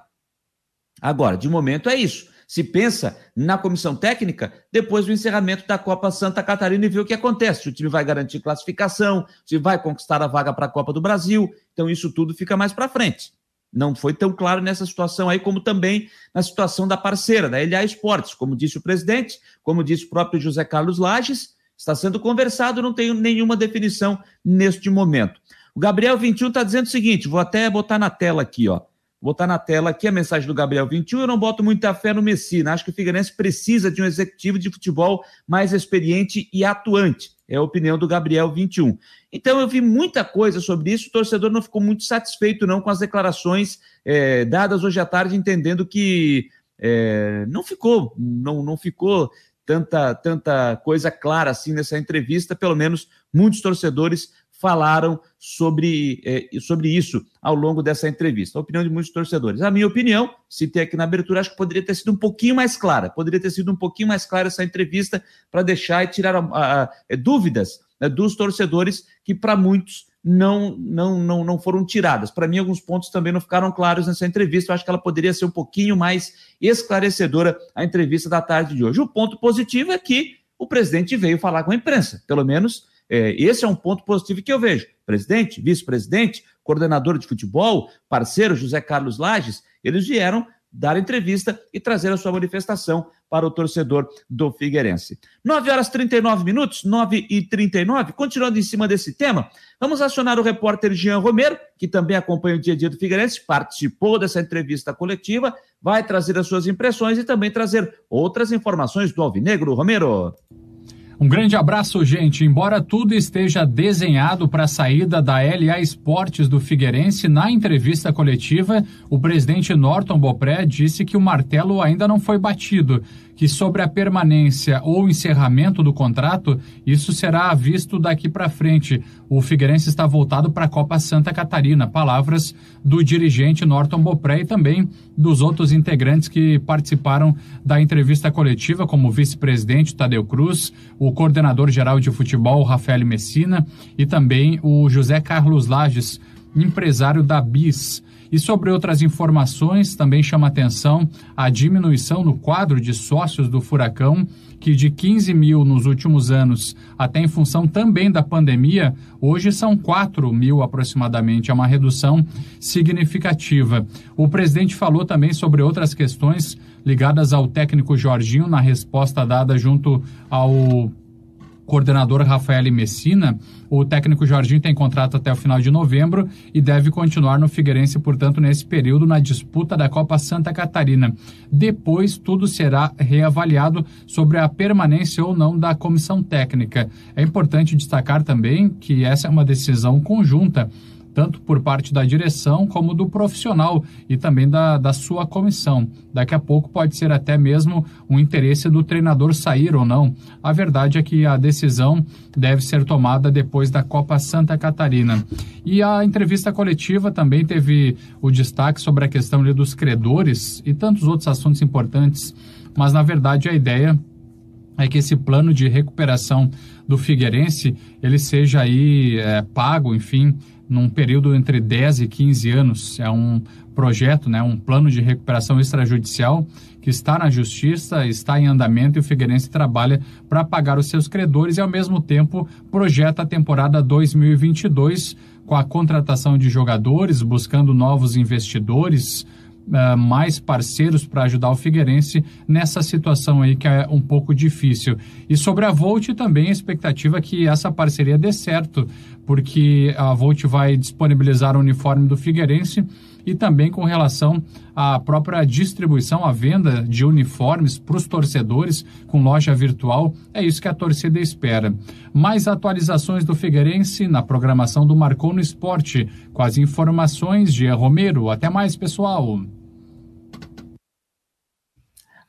Agora, de momento é isso. Se pensa na comissão técnica depois do encerramento da Copa Santa Catarina e vê o que acontece. Se o time vai garantir classificação, se vai conquistar a vaga para a Copa do Brasil. Então, isso tudo fica mais para frente. Não foi tão claro nessa situação aí, como também na situação da parceira, da LA Esportes. Como disse o presidente, como disse o próprio José Carlos Lages, está sendo conversado, não tenho nenhuma definição neste momento. O Gabriel 21 está dizendo o seguinte: vou até botar na tela aqui, ó. Botar na tela aqui a mensagem do Gabriel 21. Eu não boto muita fé no Messina. Acho que o Figueirense precisa de um executivo de futebol mais experiente e atuante. É a opinião do Gabriel 21. Então eu vi muita coisa sobre isso. O torcedor não ficou muito satisfeito, não, com as declarações é, dadas hoje à tarde, entendendo que é, não ficou, não, não ficou tanta, tanta coisa clara assim nessa entrevista. Pelo menos muitos torcedores falaram sobre, é, sobre isso ao longo dessa entrevista. A opinião de muitos torcedores. A minha opinião, citei aqui na abertura, acho que poderia ter sido um pouquinho mais clara. Poderia ter sido um pouquinho mais clara essa entrevista para deixar e tirar a, a, é, dúvidas né, dos torcedores que, para muitos, não, não, não, não foram tiradas. Para mim, alguns pontos também não ficaram claros nessa entrevista. Eu acho que ela poderia ser um pouquinho mais esclarecedora, a entrevista da tarde de hoje. O ponto positivo é que o presidente veio falar com a imprensa, pelo menos é, esse é um ponto positivo que eu vejo. Presidente, vice-presidente, coordenador de futebol, parceiro José Carlos Lages, eles vieram dar entrevista e trazer a sua manifestação para o torcedor do Figueirense. 9 horas 39 minutos, 9 e 39. Continuando em cima desse tema, vamos acionar o repórter Jean Romero, que também acompanha o dia a dia do Figueirense, participou dessa entrevista coletiva, vai trazer as suas impressões e também trazer outras informações do Alvinegro. Romero. Um grande abraço, gente. Embora tudo esteja desenhado para a saída da LA Esportes do Figueirense, na entrevista coletiva, o presidente Norton Bopré disse que o martelo ainda não foi batido que sobre a permanência ou encerramento do contrato, isso será visto daqui para frente. O Figueirense está voltado para a Copa Santa Catarina. Palavras do dirigente Norton Bopré e também dos outros integrantes que participaram da entrevista coletiva, como o vice-presidente Tadeu Cruz, o coordenador geral de futebol Rafael Messina e também o José Carlos Lages empresário da BIS. E sobre outras informações, também chama atenção a diminuição no quadro de sócios do Furacão, que de 15 mil nos últimos anos, até em função também da pandemia, hoje são 4 mil aproximadamente. É uma redução significativa. O presidente falou também sobre outras questões ligadas ao técnico Jorginho na resposta dada junto ao coordenador Rafael Messina, o técnico Jorginho tem contrato até o final de novembro e deve continuar no Figueirense, portanto, nesse período na disputa da Copa Santa Catarina. Depois, tudo será reavaliado sobre a permanência ou não da comissão técnica. É importante destacar também que essa é uma decisão conjunta tanto por parte da direção como do profissional e também da, da sua comissão. Daqui a pouco pode ser até mesmo um interesse do treinador sair ou não. A verdade é que a decisão deve ser tomada depois da Copa Santa Catarina. E a entrevista coletiva também teve o destaque sobre a questão dos credores e tantos outros assuntos importantes, mas na verdade a ideia é que esse plano de recuperação do Figueirense ele seja aí é, pago, enfim, num período entre 10 e 15 anos. É um projeto, né, um plano de recuperação extrajudicial que está na justiça, está em andamento e o Figueirense trabalha para pagar os seus credores e, ao mesmo tempo, projeta a temporada 2022 com a contratação de jogadores, buscando novos investidores, Uh, mais parceiros para ajudar o Figueirense nessa situação aí que é um pouco difícil. E sobre a Volt também a expectativa é que essa parceria dê certo, porque a Volt vai disponibilizar o uniforme do Figueirense e também com relação à própria distribuição, à venda de uniformes para os torcedores com loja virtual. É isso que a torcida espera. Mais atualizações do Figueirense na programação do Marcou no Esporte, com as informações de Romero. Até mais, pessoal.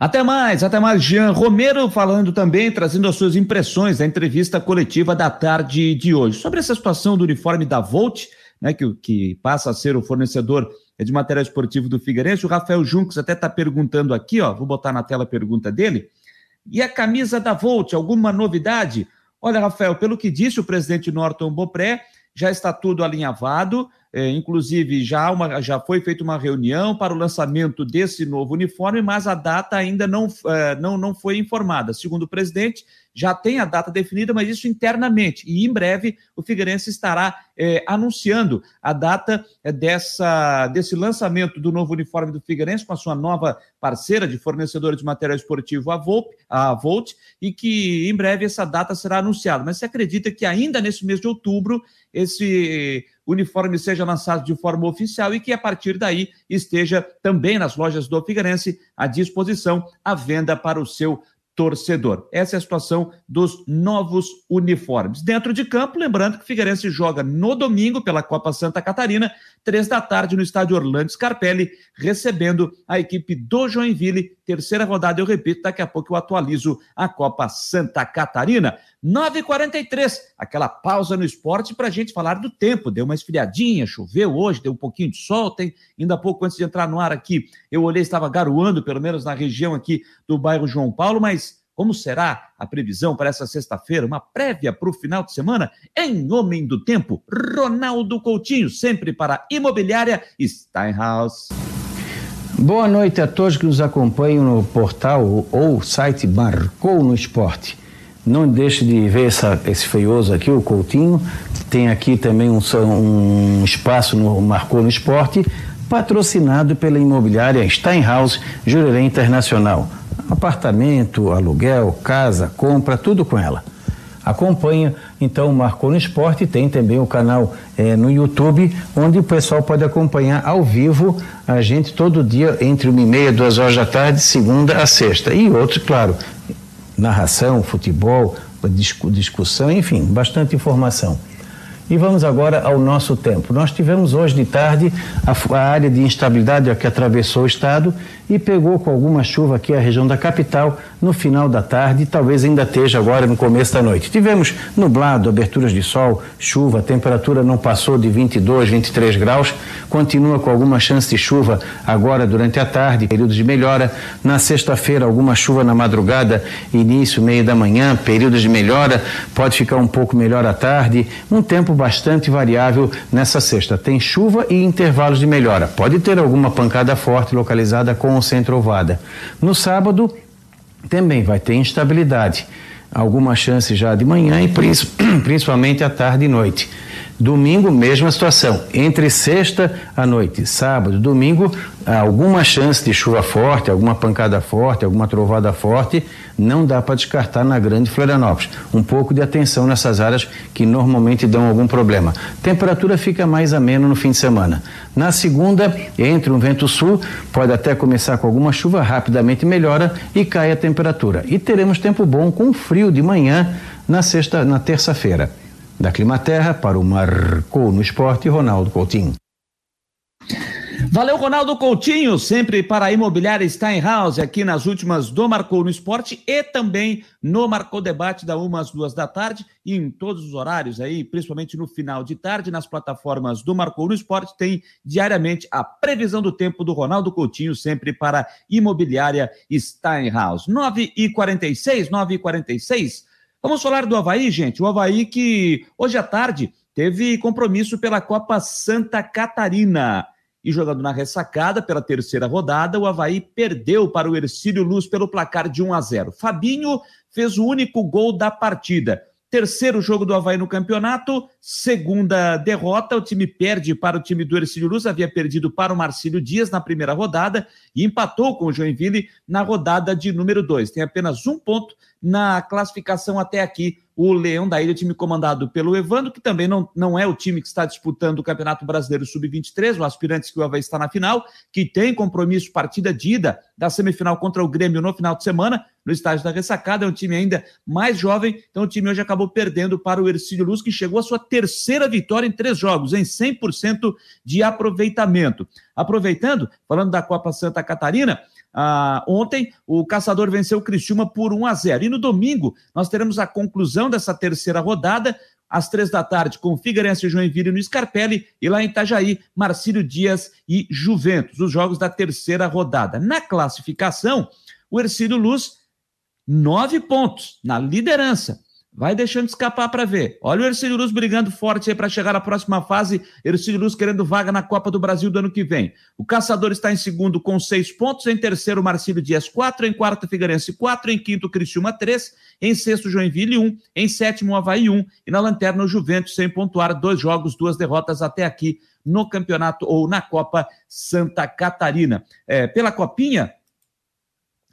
Até mais, até mais, Jean Romero falando também, trazendo as suas impressões da entrevista coletiva da tarde de hoje. Sobre essa situação do uniforme da Volt, né, que, que passa a ser o fornecedor de material esportivo do Figueirense, o Rafael Junques até está perguntando aqui, ó, vou botar na tela a pergunta dele. E a camisa da Volt, alguma novidade? Olha, Rafael, pelo que disse o presidente Norton Bopré, já está tudo alinhavado, é, inclusive, já, uma, já foi feita uma reunião para o lançamento desse novo uniforme, mas a data ainda não, é, não, não foi informada. Segundo o presidente, já tem a data definida, mas isso internamente. E em breve o Figueirense estará é, anunciando a data é, dessa, desse lançamento do novo uniforme do Figueirense com a sua nova parceira de fornecedora de material esportivo, a Volt, a Volt, e que em breve essa data será anunciada. Mas se acredita que ainda nesse mês de outubro esse uniforme seja lançado de forma oficial e que a partir daí esteja também nas lojas do Figueirense à disposição a venda para o seu torcedor. Essa é a situação dos novos uniformes. Dentro de campo, lembrando que o Figueirense joga no domingo pela Copa Santa Catarina, três da tarde no estádio Orlando Scarpelli, recebendo a equipe do Joinville. Terceira rodada, eu repito, daqui a pouco eu atualizo a Copa Santa Catarina. 9h43, aquela pausa no esporte para a gente falar do tempo. Deu uma esfriadinha, choveu hoje, deu um pouquinho de sol. Tem, ainda há pouco antes de entrar no ar aqui, eu olhei, estava garoando, pelo menos na região aqui do bairro João Paulo, mas como será a previsão para essa sexta-feira? Uma prévia para o final de semana? Em Homem do Tempo, Ronaldo Coutinho, sempre para Imobiliária Steinhaus. Boa noite a todos que nos acompanham no portal ou site Marcou no Esporte. Não deixe de ver essa, esse feioso aqui, o Coutinho. Tem aqui também um, um espaço no Marcou no Esporte, patrocinado pela imobiliária Steinhaus Jurerê Internacional. Apartamento, aluguel, casa, compra, tudo com ela. Acompanha então Marcou no Esporte, tem também o canal é, no YouTube, onde o pessoal pode acompanhar ao vivo a gente todo dia, entre uma e meia, duas horas da tarde, segunda a sexta. E outros, claro, narração, futebol, discussão, enfim, bastante informação. E vamos agora ao nosso tempo. Nós tivemos hoje de tarde a, a, área de instabilidade que atravessou o estado e pegou com alguma chuva aqui a região da capital, no final da tarde e talvez ainda esteja agora no começo da noite. Tivemos nublado, aberturas de sol, chuva, a temperatura não passou de 22, 23 graus, continua com alguma chance de chuva agora durante a tarde, períodos de melhora. Na sexta-feira, alguma chuva na madrugada, início, meio da manhã, períodos de melhora, pode ficar um pouco melhor à tarde. Um tempo bastante variável nessa sexta. Tem chuva e intervalos de melhora. Pode ter alguma pancada forte localizada com o centro ovada. No sábado, também vai ter instabilidade. Alguma chance já de manhã e (clears throat) principalmente à tarde e noite. Domingo, mesma situação. Entre sexta à noite, sábado, domingo, alguma chance de chuva forte, alguma pancada forte, alguma trovada forte, não dá para descartar na Grande Florianópolis. Um pouco de atenção nessas áreas que normalmente dão algum problema. Temperatura fica mais ameno no fim de semana. Na segunda, entre um vento sul, pode até começar com alguma chuva, rapidamente melhora e cai a temperatura. E teremos tempo bom com frio de manhã na sexta, na terça-feira. Da Climaterra para o Marcou no Esporte, Ronaldo Coutinho. Valeu, Ronaldo Coutinho, sempre para a Imobiliária Steinhaus, aqui nas últimas do Marcou no Esporte e também no Marcou Debate da uma às duas da tarde e em todos os horários aí, principalmente no final de tarde, nas plataformas do Marcou no Esporte, tem diariamente a previsão do tempo do Ronaldo Coutinho, sempre para a Imobiliária Steinhaus. 9 e 46 9 e 46 Vamos falar do Havaí, gente. O Havaí que hoje à tarde teve compromisso pela Copa Santa Catarina. E jogando na ressacada pela terceira rodada, o Havaí perdeu para o Ercílio Luz pelo placar de 1 a 0. Fabinho fez o único gol da partida. Terceiro jogo do Havaí no campeonato, segunda derrota. O time perde para o time do Ercílio Luz, havia perdido para o Marcílio Dias na primeira rodada e empatou com o Joinville na rodada de número 2. Tem apenas um ponto na classificação até aqui o Leão da Ilha, time comandado pelo Evandro, que também não, não é o time que está disputando o Campeonato Brasileiro Sub-23, o aspirante que o Havaí está na final, que tem compromisso, partida de ida da semifinal contra o Grêmio no final de semana, no estádio da ressacada, é um time ainda mais jovem, então o time hoje acabou perdendo para o Ercílio Luz, que chegou à sua terceira vitória em três jogos, em 100% de aproveitamento. Aproveitando, falando da Copa Santa Catarina, ah, ontem, o Caçador venceu o Criciúma por 1 a 0. E no domingo, nós teremos a conclusão dessa terceira rodada, às três da tarde, com Figueirense e Joinville no Scarpelli, e lá em Itajaí, Marcílio Dias e Juventus, os jogos da terceira rodada. Na classificação, o Ercílio Luz, nove pontos na liderança. Vai deixando escapar para ver. Olha o Ercílio Luz brigando forte aí para chegar à próxima fase. Ercílio Luz querendo vaga na Copa do Brasil do ano que vem. O Caçador está em segundo com seis pontos. Em terceiro, Marcílio Dias, quatro. Em quarto, Figueirense, quatro. Em quinto, Criciúma, três. Em sexto, Joinville, um. Em sétimo, Havaí, um. E na lanterna, o Juventus, sem pontuar. Dois jogos, duas derrotas até aqui no campeonato ou na Copa Santa Catarina. É, pela Copinha,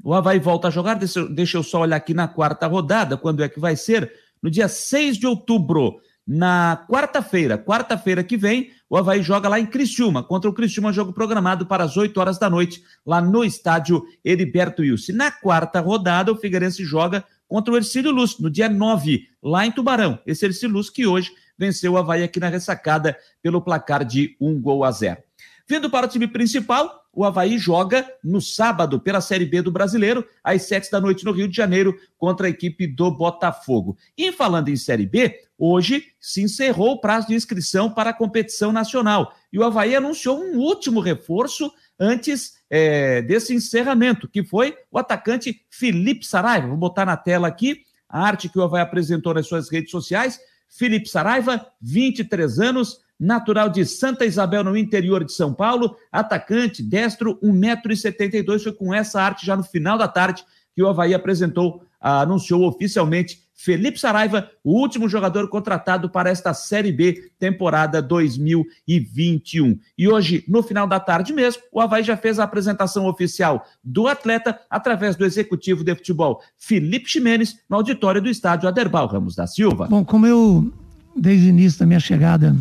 o Havaí volta a jogar, deixa, deixa eu só olhar aqui na quarta rodada, quando é que vai ser? No dia 6 de outubro, na quarta-feira, quarta-feira que vem, o Havaí joga lá em Criciúma, contra o Criciúma, jogo programado para as 8 horas da noite, lá no estádio Heriberto Wilson. Na quarta rodada, o Figueirense joga contra o Ercílio Luz, no dia 9, lá em Tubarão. Esse Ercílio Luz que hoje venceu o Havaí aqui na ressacada pelo placar de um gol a zero. Vindo para o time principal, o Havaí joga no sábado pela Série B do Brasileiro, às sete da noite no Rio de Janeiro, contra a equipe do Botafogo. E falando em Série B, hoje se encerrou o prazo de inscrição para a competição nacional. E o Havaí anunciou um último reforço antes é, desse encerramento, que foi o atacante Felipe Saraiva. Vou botar na tela aqui a arte que o Havaí apresentou nas suas redes sociais. Felipe Saraiva, 23 anos, natural de Santa Isabel, no interior de São Paulo, atacante, destro, 1,72m. Foi com essa arte já no final da tarde que o Havaí apresentou, anunciou oficialmente Felipe Saraiva, o último jogador contratado para esta Série B, temporada 2021. E hoje, no final da tarde mesmo, o Havaí já fez a apresentação oficial do atleta através do executivo de futebol Felipe Ximenes, no auditório do estádio Aderbal Ramos da Silva. Bom, como eu, desde o início da minha chegada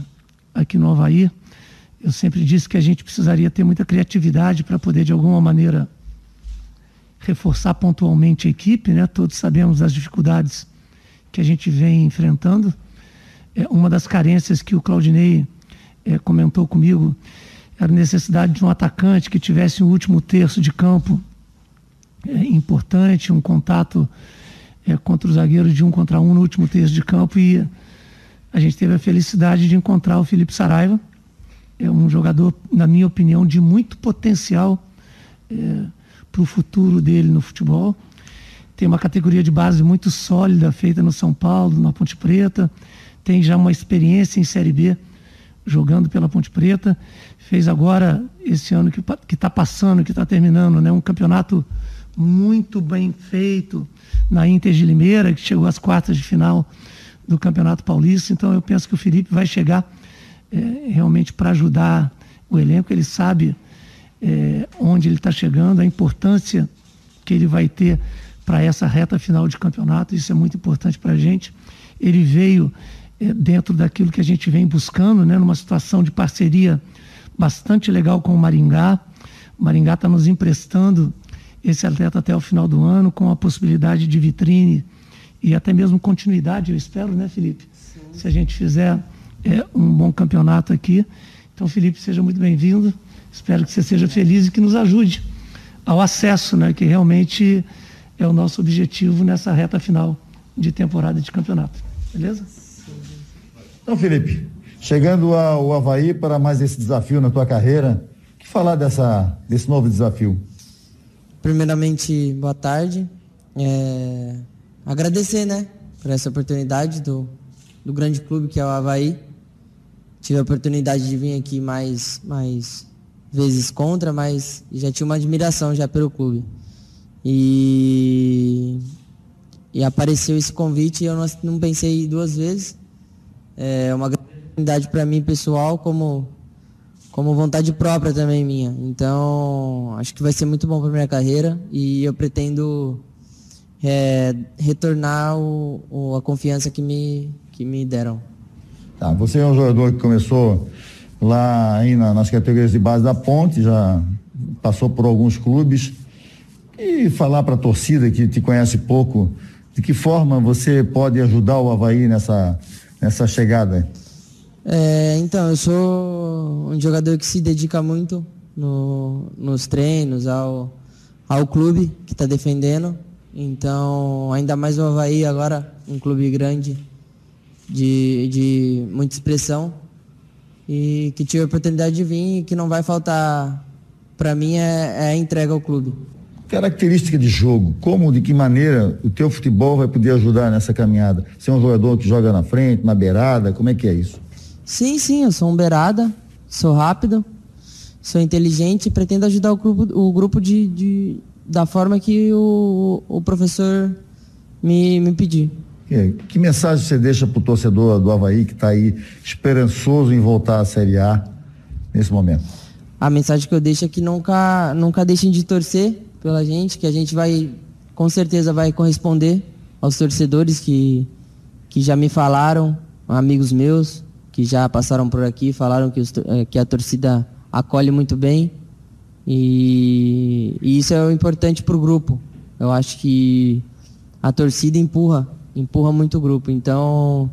aqui no Havaí, eu sempre disse que a gente precisaria ter muita criatividade para poder, de alguma maneira, reforçar pontualmente a equipe. Né? Todos sabemos das dificuldades que a gente vem enfrentando. É, uma das carências que o Claudinei é, comentou comigo era a necessidade de um atacante que tivesse um último terço de campo é, importante, um contato é, contra os zagueiros de um contra um no último terço de campo e a gente teve a felicidade de encontrar o Felipe Saraiva. É um jogador, na minha opinião, de muito potencial é, para o futuro dele no futebol. Tem uma categoria de base muito sólida, feita no São Paulo, na Ponte Preta. Tem já uma experiência em Série B, jogando pela Ponte Preta. Fez agora, esse ano que está passando, que está terminando, né, um campeonato muito bem feito na Inter de Limeira, que chegou às quartas de final do Campeonato Paulista. Então eu penso que o Felipe vai chegar é, realmente para ajudar o elenco. Ele sabe é, onde ele está chegando, a importância que ele vai ter para essa reta final de campeonato. Isso é muito importante para a gente. Ele veio é, dentro daquilo que a gente vem buscando, né, numa situação de parceria bastante legal com o Maringá. O Maringá está nos emprestando esse atleta até o final do ano, com a possibilidade de vitrine e até mesmo continuidade, eu espero, né, Felipe? Sim. Se a gente fizer é, um bom campeonato aqui. Então, Felipe, seja muito bem-vindo. Espero que você seja feliz e que nos ajude ao acesso, né, que realmente é o nosso objetivo nessa reta final de temporada de campeonato. Beleza? Então, Felipe, chegando ao Havaí para mais esse desafio na tua carreira, o que falar dessa, desse novo desafio? Primeiramente, boa tarde. É, agradecer, né, por essa oportunidade do, do grande clube que é o Havaí. Tive a oportunidade de vir aqui mais, mais vezes contra, mas já tinha uma admiração já pelo clube. E, e apareceu esse convite e eu não, não pensei duas vezes. É uma grande oportunidade para mim pessoal, como como vontade própria também minha. Então, acho que vai ser muito bom para minha carreira e eu pretendo é, retornar o, o, a confiança que me, que me deram. Tá, você é um jogador que começou lá aí na, nas categorias de base da Ponte, já passou por alguns clubes. E falar para a torcida que te conhece pouco, de que forma você pode ajudar o Havaí nessa, nessa chegada? É, então, eu sou um jogador que se dedica muito no, nos treinos, ao, ao clube que está defendendo. Então, ainda mais o Havaí agora, um clube grande, de, de muita expressão. E que tive a oportunidade de vir e que não vai faltar para mim é, é a entrega ao clube. Característica de jogo, como, de que maneira o teu futebol vai poder ajudar nessa caminhada? Você é um jogador que joga na frente, na beirada, como é que é isso? Sim, sim, eu sou um beirada, sou rápido, sou inteligente e pretendo ajudar o grupo, o grupo de, de da forma que o, o professor me, me pedir. Que, que mensagem você deixa para o torcedor do Havaí que está aí esperançoso em voltar à Série A nesse momento? A mensagem que eu deixo é que nunca, nunca deixem de torcer pela gente, que a gente vai, com certeza, vai corresponder aos torcedores que, que já me falaram, amigos meus, que já passaram por aqui, falaram que, os, eh, que a torcida acolhe muito bem. E, e isso é importante para o grupo. Eu acho que a torcida empurra, empurra muito o grupo. Então,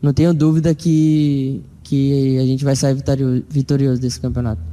não tenho dúvida que, que a gente vai sair vitorioso desse campeonato.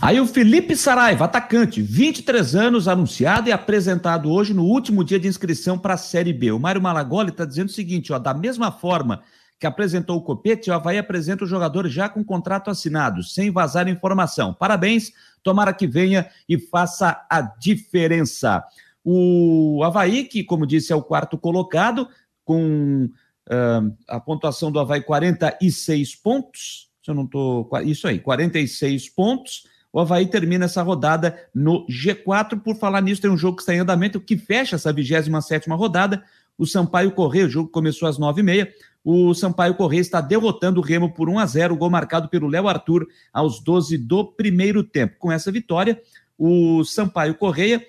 Aí o Felipe Saraiva, atacante, 23 anos, anunciado e apresentado hoje no último dia de inscrição para a Série B. O Mário Malagoli está dizendo o seguinte: ó, da mesma forma que apresentou o Copete, o Havaí apresenta o jogador já com contrato assinado, sem vazar informação. Parabéns, tomara que venha e faça a diferença. O Havaí, que, como disse, é o quarto colocado, com uh, a pontuação do Havaí 46 pontos. Se eu não estou. Isso aí, 46 pontos. O Havaí termina essa rodada no G4. Por falar nisso, tem um jogo que está em andamento que fecha essa 27 rodada. O Sampaio Correia, o jogo começou às 9h30 o Sampaio Correia está derrotando o Remo por 1 a 0, gol marcado pelo Léo Arthur aos 12 do primeiro tempo. Com essa vitória, o Sampaio Correia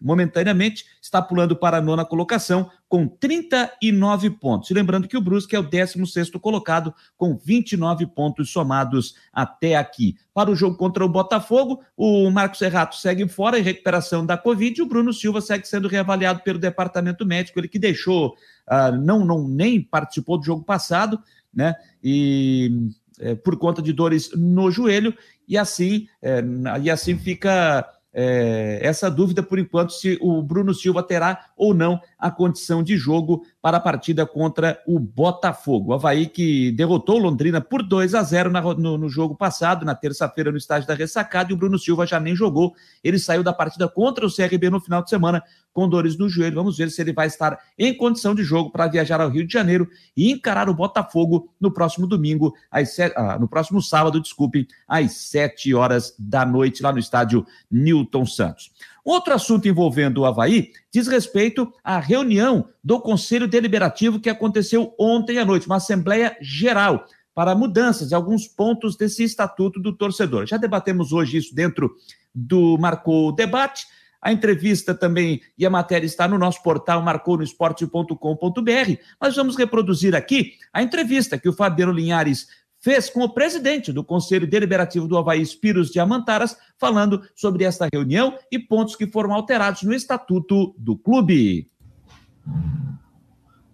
momentaneamente está pulando para a nona colocação com 39 pontos. E lembrando que o Brusque é o 16 colocado com 29 pontos somados até aqui. Para o jogo contra o Botafogo, o Marcos Serrato segue fora em recuperação da Covid e o Bruno Silva segue sendo reavaliado pelo departamento médico, ele que deixou, uh, não, não nem participou do jogo passado, né? E é, por conta de dores no joelho, e assim, é, e assim fica é, essa dúvida, por enquanto, se o Bruno Silva terá ou não a condição de jogo para a partida contra o Botafogo. O Havaí que derrotou Londrina por 2 a 0 na, no, no, jogo passado, na terça-feira, no estádio da ressacada, e o Bruno Silva já nem jogou. Ele saiu da partida contra o CRB no final de semana com dores no joelho. Vamos ver se ele vai estar em condição de jogo para viajar ao Rio de Janeiro e encarar o Botafogo no próximo domingo, às sete, ah, no próximo sábado, desculpe, às 7 horas da noite, lá no estádio Newton Santos. Outro assunto envolvendo o Havaí diz respeito à reunião do Conselho Deliberativo que aconteceu ontem à noite, uma Assembleia Geral para mudanças de alguns pontos desse Estatuto do Torcedor. Já debatemos hoje isso dentro do Marcou Debate. A entrevista também e a matéria está no nosso portal marconosport.com.br, mas vamos reproduzir aqui a entrevista que o Fabiano Linhares fez com o presidente do Conselho Deliberativo do Havaí, Spiros Diamantaras, falando sobre esta reunião e pontos que foram alterados no estatuto do clube.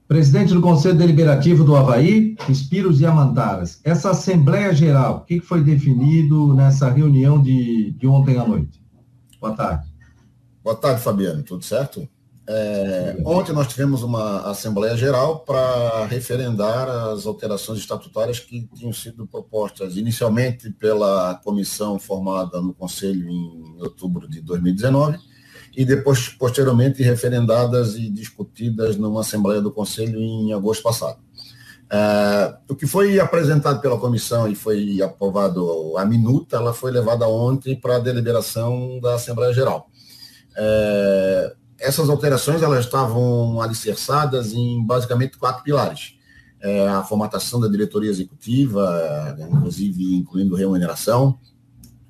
Presidente do Conselho Deliberativo do Havaí, Spiros Diamantaras, essa Assembleia Geral, o que foi definido nessa reunião de, de ontem à noite? Boa tarde. Boa tarde, Fabiano. Tudo certo? É, ontem nós tivemos uma Assembleia Geral para referendar as alterações estatutárias que tinham sido propostas inicialmente pela comissão formada no Conselho em outubro de 2019 e depois, posteriormente, referendadas e discutidas numa Assembleia do Conselho em agosto passado. É, o que foi apresentado pela comissão e foi aprovado a minuta, ela foi levada ontem para a deliberação da Assembleia Geral. É, essas alterações elas estavam alicerçadas em basicamente quatro pilares. É, a formatação da diretoria executiva, inclusive incluindo remuneração,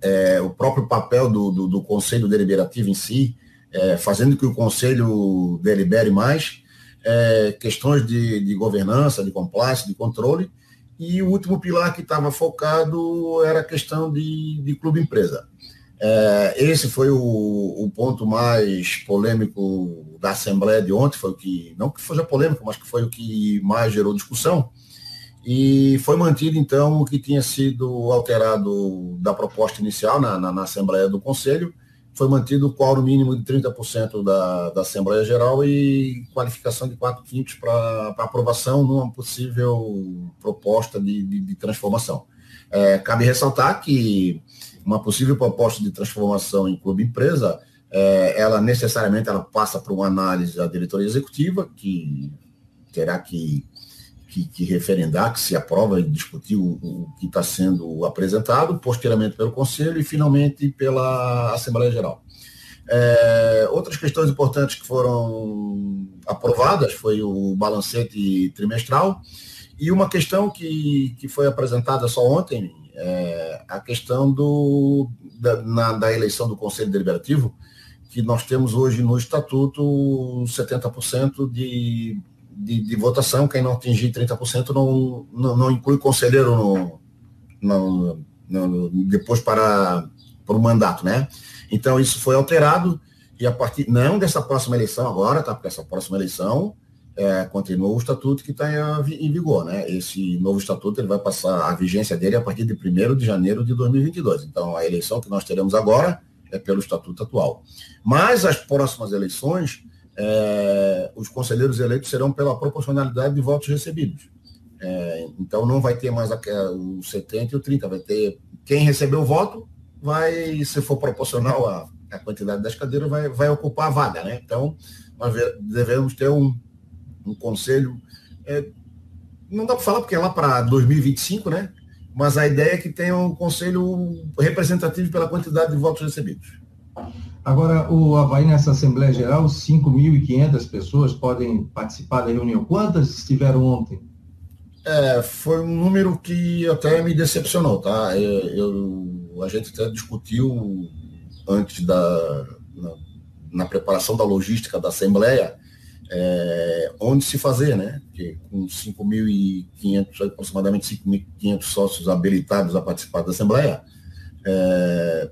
é, o próprio papel do, do, do, Conselho Deliberativo em si, é, fazendo que o Conselho delibere mais, é, questões de, de governança, de compliance, de controle, e o último pilar que estava focado era a questão de, de clube-empresa. É, esse foi o, o, ponto mais polêmico da Assembleia de ontem, foi o que, não que fosse polêmico, mas que foi o que mais gerou discussão. E foi mantido, então, o que tinha sido alterado da proposta inicial na, na, na Assembleia do Conselho, foi mantido o quórum mínimo de 30% da, da Assembleia Geral e qualificação de 4 quintos para aprovação numa possível proposta de, de, de transformação. É, cabe ressaltar que uma possível proposta de transformação em clube-empresa, é, ela necessariamente ela passa por uma análise da diretoria executiva, que terá que, que, que referendar, que se aprova e discutir o, o que está sendo apresentado, posteriormente pelo Conselho e finalmente pela Assembleia Geral. É, outras questões importantes que foram aprovadas foi o balancete trimestral e uma questão que, que foi apresentada só ontem, é, a questão do, da, na, da eleição do Conselho Deliberativo, que nós temos hoje no Estatuto 70% de, de, de, votação, quem não atingir 30% não, não, não inclui conselheiro no, no, no, depois para, para o mandato, né? Então isso foi alterado e a partir, não dessa próxima eleição agora, tá? Porque essa próxima eleição é, o estatuto que está em, em, vigor, né? Esse novo estatuto ele vai passar a vigência dele a partir de 1 de janeiro de 2022. Então, a eleição que nós teremos agora é pelo estatuto atual. Mas as próximas eleições, é, os conselheiros eleitos serão pela proporcionalidade de votos recebidos. É, então, não vai ter mais o 70 e o 30, vai ter quem recebeu o voto, vai, se for proporcional à, à quantidade das cadeiras, vai, vai ocupar a vaga, né? Então, nós devemos ter um um conselho. É, não dá para falar porque é lá para 2025, né? Mas a ideia é que tenha um conselho representativo pela quantidade de votos recebidos. Agora, o Havaí, nessa Assembleia Geral, 5.500 pessoas podem participar da reunião. Quantas estiveram ontem? É, foi um número que até me decepcionou, tá? Eu, eu a gente até discutiu antes da. Na, na preparação da logística da Assembleia, é, onde se fazer, né? Porque com 5.500, aproximadamente 5.500 sócios habilitados a participar da Assembleia, é,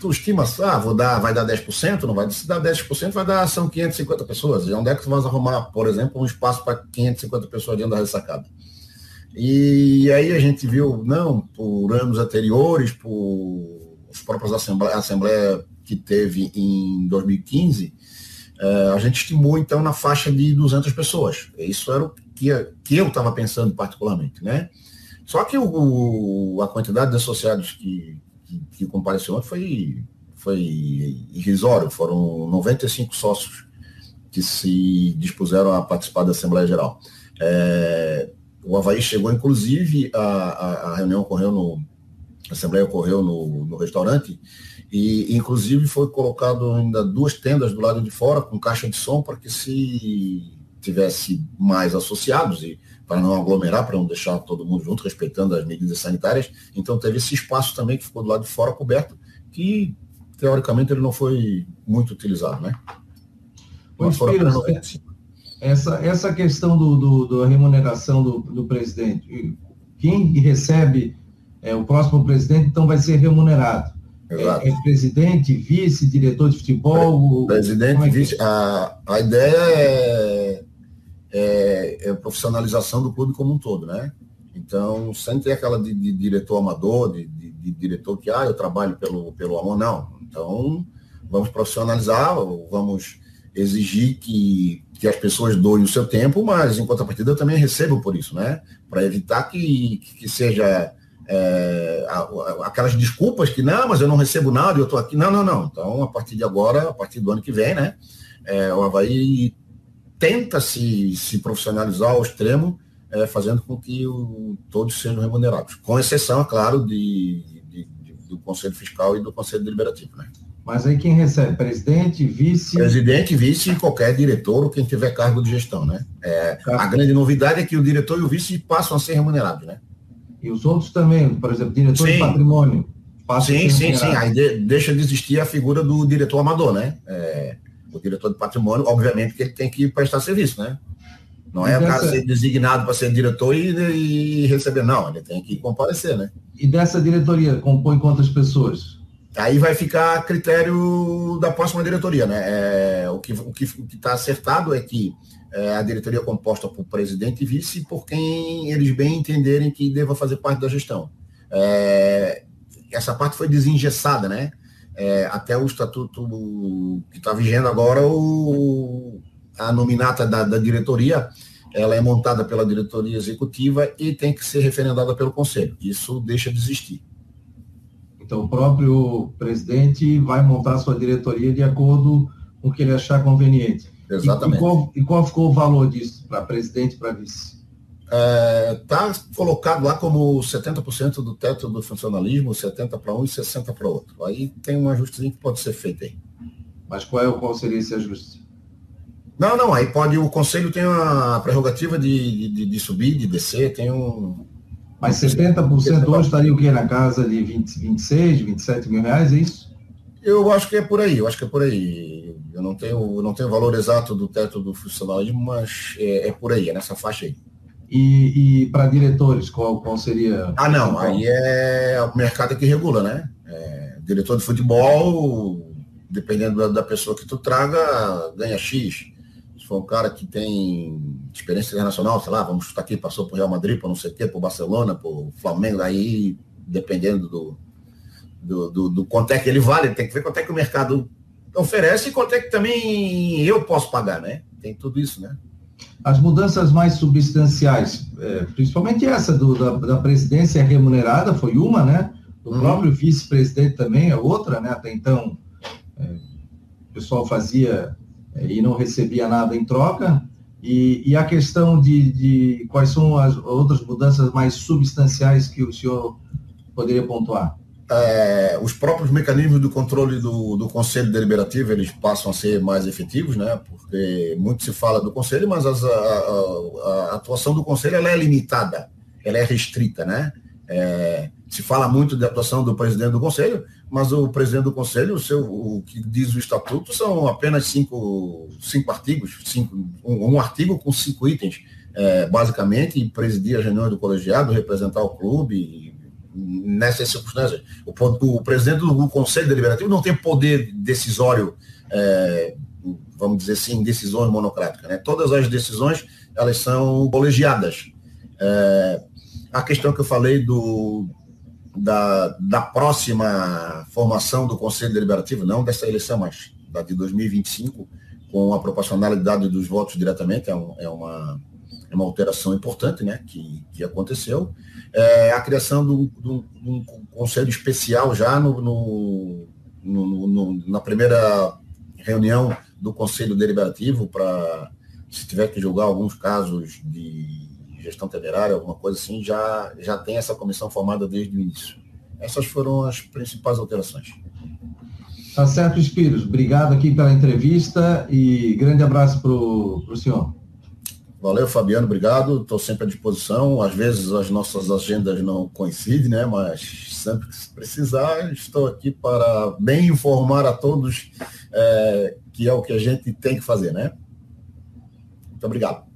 tu estima, ah, vou dar, vai dar 10%, não vai, se dar 10%, vai dar, são 550 pessoas. E onde é que tu vai arrumar, por exemplo, um espaço para 550 pessoas dentro da ressacada? E aí a gente viu, não, por anos anteriores, por os próprios Assembleia, Assembleia que teve em 2015, é, a gente estimou, então, na faixa de 200 pessoas. Isso era o que, que eu estava pensando particularmente, né? Só que o, a quantidade de associados que, que, que compareceu foi, foi irrisório, foram 95 sócios que se dispuseram a participar da Assembleia Geral. É, o Havaí chegou, inclusive, a, a, a, reunião ocorreu no. A Assembleia ocorreu no, no restaurante, e inclusive foi colocado ainda duas tendas do lado de fora com caixa de som para que se tivesse mais associados e para não aglomerar, para não deixar todo mundo junto, respeitando as medidas sanitárias. Então teve esse espaço também que ficou do lado de fora coberto, que teoricamente ele não foi muito utilizado, né? Mas essa, essa questão do, do, da remuneração do, do presidente, quem recebe é, o próximo presidente, então vai ser remunerado. É, é, presidente, vice, diretor de futebol? Presidente, é vice. A, a ideia é, é, é, profissionalização do clube como um todo, né? Então, sem ter aquela de, de diretor amador, de, de, de, diretor que, ah, eu trabalho pelo, pelo amor, não. Então, vamos profissionalizar, vamos exigir que, que as pessoas doem o seu tempo, mas em contrapartida eu também recebo por isso, né? Para evitar que, que seja é, aquelas desculpas que não, mas eu não recebo nada, eu estou aqui. Não, não, não. Então, a partir de agora, a partir do ano que vem, né? É, o Havaí tenta se, se profissionalizar ao extremo, é, fazendo com que o, todos sejam remunerados, com exceção, é claro, de, de, de, do Conselho Fiscal e do Conselho Deliberativo, né? Mas aí quem recebe? Presidente, vice? Presidente, vice e qualquer diretor ou quem tiver cargo de gestão, né? É, a grande novidade é que o diretor e o vice passam a ser remunerados, né? E os outros também, por exemplo, diretor sim. de patrimônio. Sim, sim, sim. Aí de, deixa de existir a figura do diretor amador, né? É, o diretor de patrimônio, obviamente, que ele tem que prestar serviço, né? Não é o cara ser designado para ser diretor e, e, receber, não, ele tem que comparecer, né? E dessa diretoria, compõe quantas pessoas? Aí vai ficar a critério da próxima diretoria, né? É, o que o que está acertado é que é, a diretoria é composta por presidente e vice, por quem eles bem entenderem que deva fazer parte da gestão. É, essa parte foi desengessada, né? É, até o estatuto que está vigendo agora, o, a nominata da, da diretoria, ela é montada pela diretoria executiva e tem que ser referendada pelo conselho. Isso deixa de existir. Então, o próprio presidente vai montar sua diretoria de acordo com o que ele achar conveniente. Exatamente. E, e, qual, e qual, ficou o valor disso para presidente e para vice? Está é, colocado lá como 70% do teto do funcionalismo, 70% para um e 60% para outro. Aí tem um ajustezinho que pode ser feito aí. Mas qual, é, qual seria esse ajuste? Não, não, aí pode, o conselho tem a prerrogativa de, de, de subir, de descer, tem um, mas 70% hoje estaria o quê? Na casa de 20, 26, 27 mil reais, é isso? Eu acho que é por aí, eu acho que é por aí. Eu não tenho, eu não tenho o valor exato do teto do funcionalismo, mas é, é por aí, é nessa faixa aí. E, e para diretores, qual, qual seria? Ah, não, aí é o mercado que regula, né? É, diretor de futebol, dependendo da, da pessoa que tu traga, ganha X foi um cara que tem experiência internacional, sei lá, vamos chutar aqui, passou por Real Madrid, por não sei o quê, por Barcelona, por Flamengo, aí, dependendo do, do, do, do quanto é que ele vale, tem que ver quanto é que o mercado oferece e quanto é que também eu posso pagar, né? Tem tudo isso, né? As mudanças mais substanciais, é, principalmente essa do, da, da presidência remunerada, foi uma, né? O uhum. próprio vice-presidente também é outra, né? Até então, é, o pessoal fazia e não recebia nada em troca. E, e a questão de, de, quais são as outras mudanças mais substanciais que o senhor poderia pontuar? É, os próprios mecanismos do controle do, do Conselho Deliberativo eles passam a ser mais efetivos, né? Porque muito se fala do Conselho, mas as, a, a, a, atuação do Conselho ela é limitada, ela é restrita, né? É, se fala muito da atuação do presidente do Conselho, mas o presidente do Conselho, o, seu, o que diz o estatuto, são apenas cinco, cinco artigos, cinco, um, um artigo com cinco itens, é, basicamente, presidir as reuniões do colegiado, representar o clube, nessas circunstâncias. O, o, presidente do Conselho Deliberativo não tem poder decisório, é, vamos dizer assim, decisões monocráticas. Né? Todas as decisões, elas são colegiadas. É, a questão que eu falei do, da, da próxima formação do Conselho Deliberativo, não dessa eleição, mas da de 2025, com a proporcionalidade dos votos diretamente, é, um, é uma, é uma alteração importante né, que, que aconteceu. É, a criação de um, conselho especial já no, no, no, no, na primeira reunião do Conselho Deliberativo para, se tiver que julgar alguns casos de gestão temerária, alguma coisa assim, já, já tem essa comissão formada desde o início. Essas foram as principais alterações. Tá certo, Espiros. Obrigado aqui pela entrevista e grande abraço para o senhor. Valeu, Fabiano, obrigado. Estou sempre à disposição. Às vezes as nossas agendas não coincidem, né? Mas sempre que precisar, estou aqui para bem informar a todos é, que é o que a gente tem que fazer, né? Muito obrigado.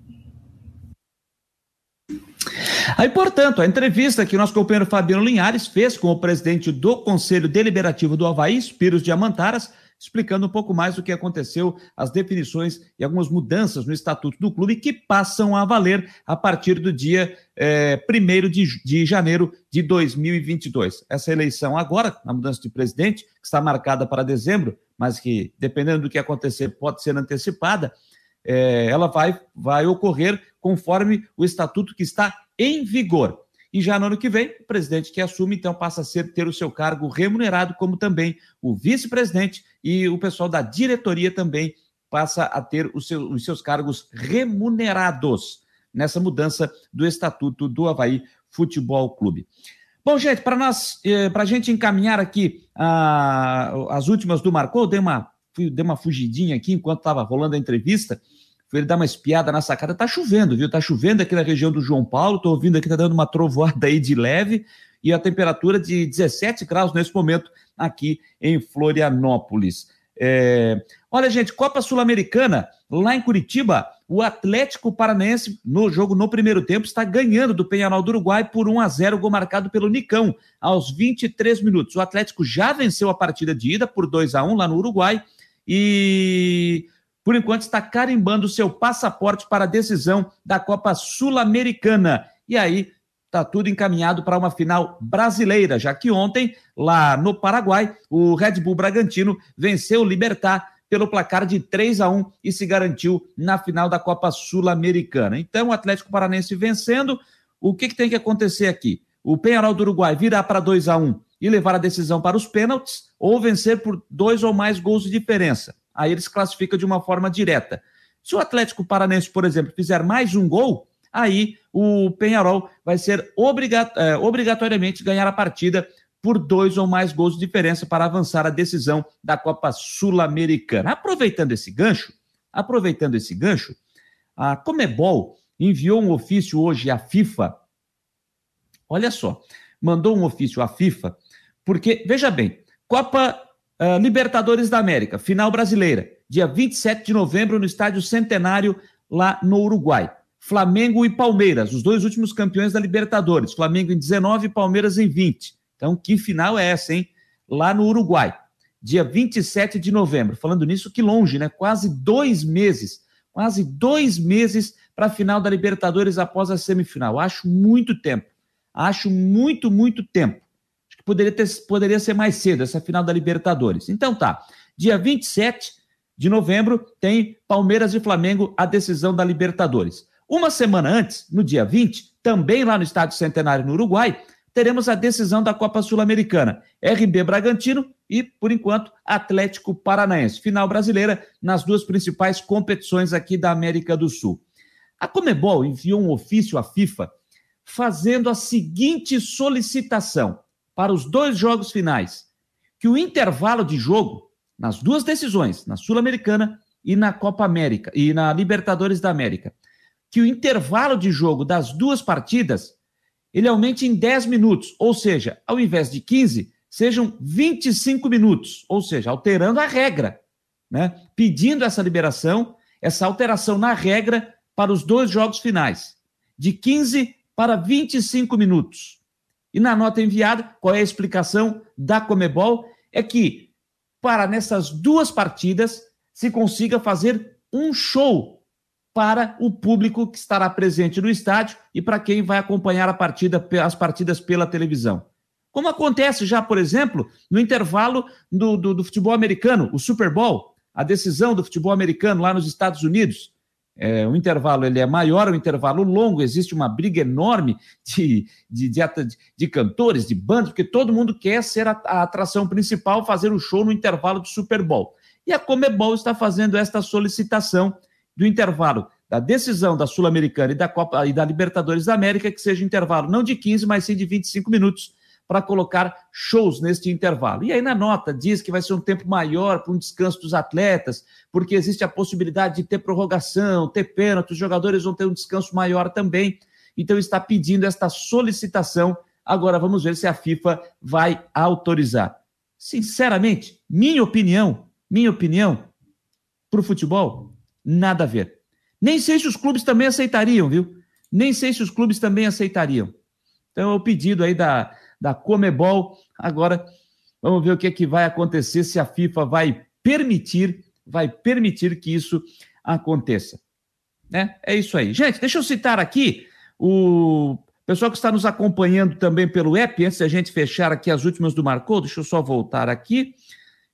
Aí, portanto, a entrevista que o nosso companheiro Fabiano Linhares fez com o presidente do Conselho Deliberativo do Havaí, Spiros Diamantaras, explicando um pouco mais o que aconteceu, as definições e algumas mudanças no estatuto do clube que passam a valer a partir do dia é, 1 de, de janeiro de 2022. Essa eleição agora, na mudança de presidente, que está marcada para dezembro, mas que, dependendo do que acontecer, pode ser antecipada, é, ela vai, vai ocorrer conforme o estatuto que está em vigor. E já no ano que vem, o presidente que assume, então, passa a ser, ter o seu cargo remunerado, como também o vice-presidente e o pessoal da diretoria também passa a ter os seus, os seus cargos remunerados nessa mudança do estatuto do Havaí Futebol Clube. Bom, gente, para nós, eh, para a gente encaminhar aqui as últimas do Marcou, dei uma, dei uma fugidinha aqui enquanto estava rolando a entrevista. Fui ele dar uma espiada na sacada. Tá chovendo, viu? Tá chovendo aqui na região do João Paulo. Tô ouvindo aqui, tá dando uma trovoada aí de leve e a temperatura de 17 graus nesse momento aqui em Florianópolis. É... Olha, gente, Copa Sul-Americana, lá em Curitiba, o Atlético Paranaense, no jogo no primeiro tempo, está ganhando do Penharol do Uruguai por 1 a 0 gol marcado pelo Nicão, aos 23 minutos. O Atlético já venceu a partida de ida por 2 a 1 lá no Uruguai e por enquanto está carimbando seu passaporte para a decisão da Copa Sul-Americana. E aí está tudo encaminhado para uma final brasileira, já que ontem, lá no Paraguai, o Red Bull Bragantino venceu o Libertar pelo placar de 3 a 1 e se garantiu na final da Copa Sul-Americana. Então, o Atlético Paranense vencendo, o que, que tem que acontecer aqui? O Penharol do Uruguai virar para 2 a 1 e levar a decisão para os pênaltis, ou vencer por dois ou mais gols de diferença aí ele se classifica de uma forma direta. Se o Atlético Paranense, por exemplo, fizer mais um gol, aí o Penharol vai ser é, obrigatoriamente ganhar a partida por dois ou mais gols de diferença para avançar a decisão da Copa Sul-Americana. Aproveitando esse gancho, aproveitando esse gancho, a Comebol enviou um ofício hoje à FIFA. Olha só, mandou um ofício à FIFA, porque, veja bem, Copa Uh, Libertadores da América, final brasileira, dia 27 de novembro, no Estádio Centenário, lá no Uruguai. Flamengo e Palmeiras, os dois últimos campeões da Libertadores. Flamengo em 19 e Palmeiras em 20. Então, que final é essa, hein? Lá no Uruguai, dia 27 de novembro. Falando nisso, que longe, né? Quase dois meses. Quase dois meses para a final da Libertadores após a semifinal. Acho muito tempo. Acho muito, muito tempo poderia, ter, poderia ser mais cedo, essa final da Libertadores. Então tá, dia 27 de novembro tem Palmeiras e Flamengo a decisão da Libertadores. Uma semana antes, no dia 20, também lá no Estádio Centenário no Uruguai, teremos a decisão da Copa Sul-Americana. RB Bragantino e, por enquanto, Atlético Paranaense. Final brasileira nas duas principais competições aqui da América do Sul. A Comebol enviou um ofício à FIFA fazendo a seguinte solicitação: para os dois jogos finais, que o intervalo de jogo, nas duas decisões, na Sul-Americana e na Copa América, e na Libertadores da América, que o intervalo de jogo das duas partidas ele aumente em 10 minutos, ou seja, ao invés de 15, sejam 25 minutos, ou seja, alterando a regra, né? Pedindo essa liberação, essa alteração na regra para os dois jogos finais, de 15 para 25 minutos. E na nota enviada, qual é a explicação da Comebol? É que para nessas duas partidas se consiga fazer um show para o público que estará presente no estádio e para quem vai acompanhar a partida, as partidas pela televisão. Como acontece já, por exemplo, no intervalo do, do, do futebol americano, o Super Bowl, a decisão do futebol americano lá nos Estados Unidos. É, o intervalo ele é maior, o intervalo longo, existe uma briga enorme de, de, de, de cantores, de bandas, porque todo mundo quer ser a, a, atração principal, fazer o show no intervalo do Super Bowl. E a Comebol está fazendo esta solicitação do intervalo da decisão da Sul-Americana e da Copa e da Libertadores da América, que seja intervalo não de 15, mas sim de 25 minutos, para colocar shows neste intervalo. E aí na nota diz que vai ser um tempo maior para um descanso dos atletas, porque existe a possibilidade de ter prorrogação, ter pênalti, os jogadores vão ter um descanso maior também. Então está pedindo esta solicitação. Agora vamos ver se a FIFA vai autorizar. Sinceramente, minha opinião, minha opinião, para o futebol, nada a ver. Nem sei se os clubes também aceitariam, viu? Nem sei se os clubes também aceitariam. Então é o pedido aí da, da Comebol. Agora, vamos ver o que, é que vai acontecer, se a FIFA vai permitir, vai permitir que isso aconteça. Né? É isso aí. Gente, deixa eu citar aqui o pessoal que está nos acompanhando também pelo app, antes da gente fechar aqui as últimas do Marcou, deixa eu só voltar aqui.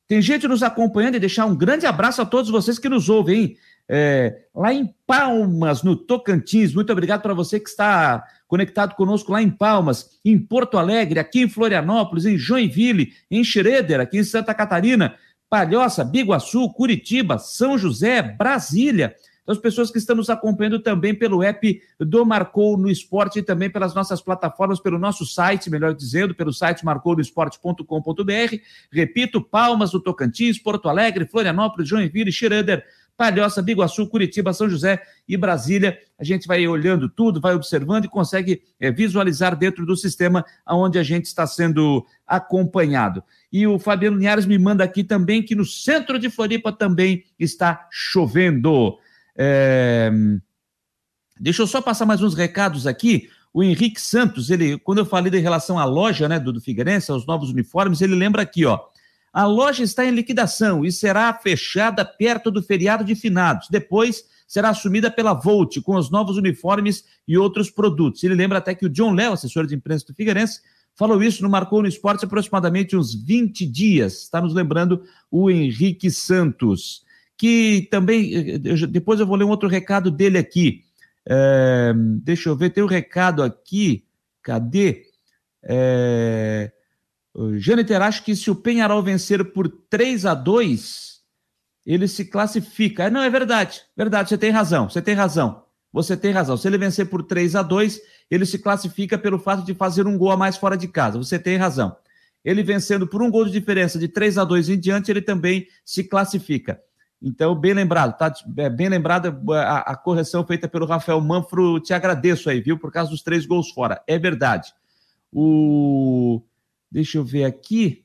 Tem gente nos acompanhando e deixar um grande abraço a todos vocês que nos ouvem, hein? É, lá em Palmas, no Tocantins. Muito obrigado para você que está conectado conosco lá em Palmas, em Porto Alegre, aqui em Florianópolis, em Joinville, em Schroeder, aqui em Santa Catarina, Palhoça, Biguaçu, Curitiba, São José, Brasília. As pessoas que estão nos acompanhando também pelo app do Marcou no Esporte e também pelas nossas plataformas, pelo nosso site, melhor dizendo, pelo site marcounoesporte.com.br. Repito, Palmas do Tocantins, Porto Alegre, Florianópolis, Joinville, Schroeder, Palhoça, Biguaçu, Curitiba, São José e Brasília. A gente vai olhando tudo, vai observando e consegue é, visualizar dentro do sistema onde a gente está sendo acompanhado. E o Fabiano Linhares me manda aqui também que no centro de Floripa também está chovendo. É... Deixa eu só passar mais uns recados aqui. O Henrique Santos, ele, quando eu falei em relação à loja né, do, do Figueirense, aos novos uniformes, ele lembra aqui, ó. A loja está em liquidação e será fechada perto do feriado de finados. Depois será assumida pela Volt com os novos uniformes e outros produtos. Ele lembra até que o John Léo, assessor de imprensa do Figueirense, falou isso no Marcou no Esporte aproximadamente uns 20 dias. Está nos lembrando o Henrique Santos, que também. Depois eu vou ler um outro recado dele aqui. É, deixa eu ver, tem um recado aqui. Cadê? É, Jâniter acha que se o Penharol vencer por 3 a 2 ele se classifica. Não, é verdade. Verdade, você tem razão. Você tem razão. Você tem razão. Se ele vencer por 3 a 2 ele se classifica pelo fato de fazer um gol a mais fora de casa. Você tem razão. Ele vencendo por um gol de diferença de 3 a 2 em diante, ele também se classifica. Então, bem lembrado, tá? É bem lembrada a, a, correção feita pelo Rafael Manfro. Te agradeço aí, viu? Por causa dos três gols fora. É verdade. O Deixa eu ver aqui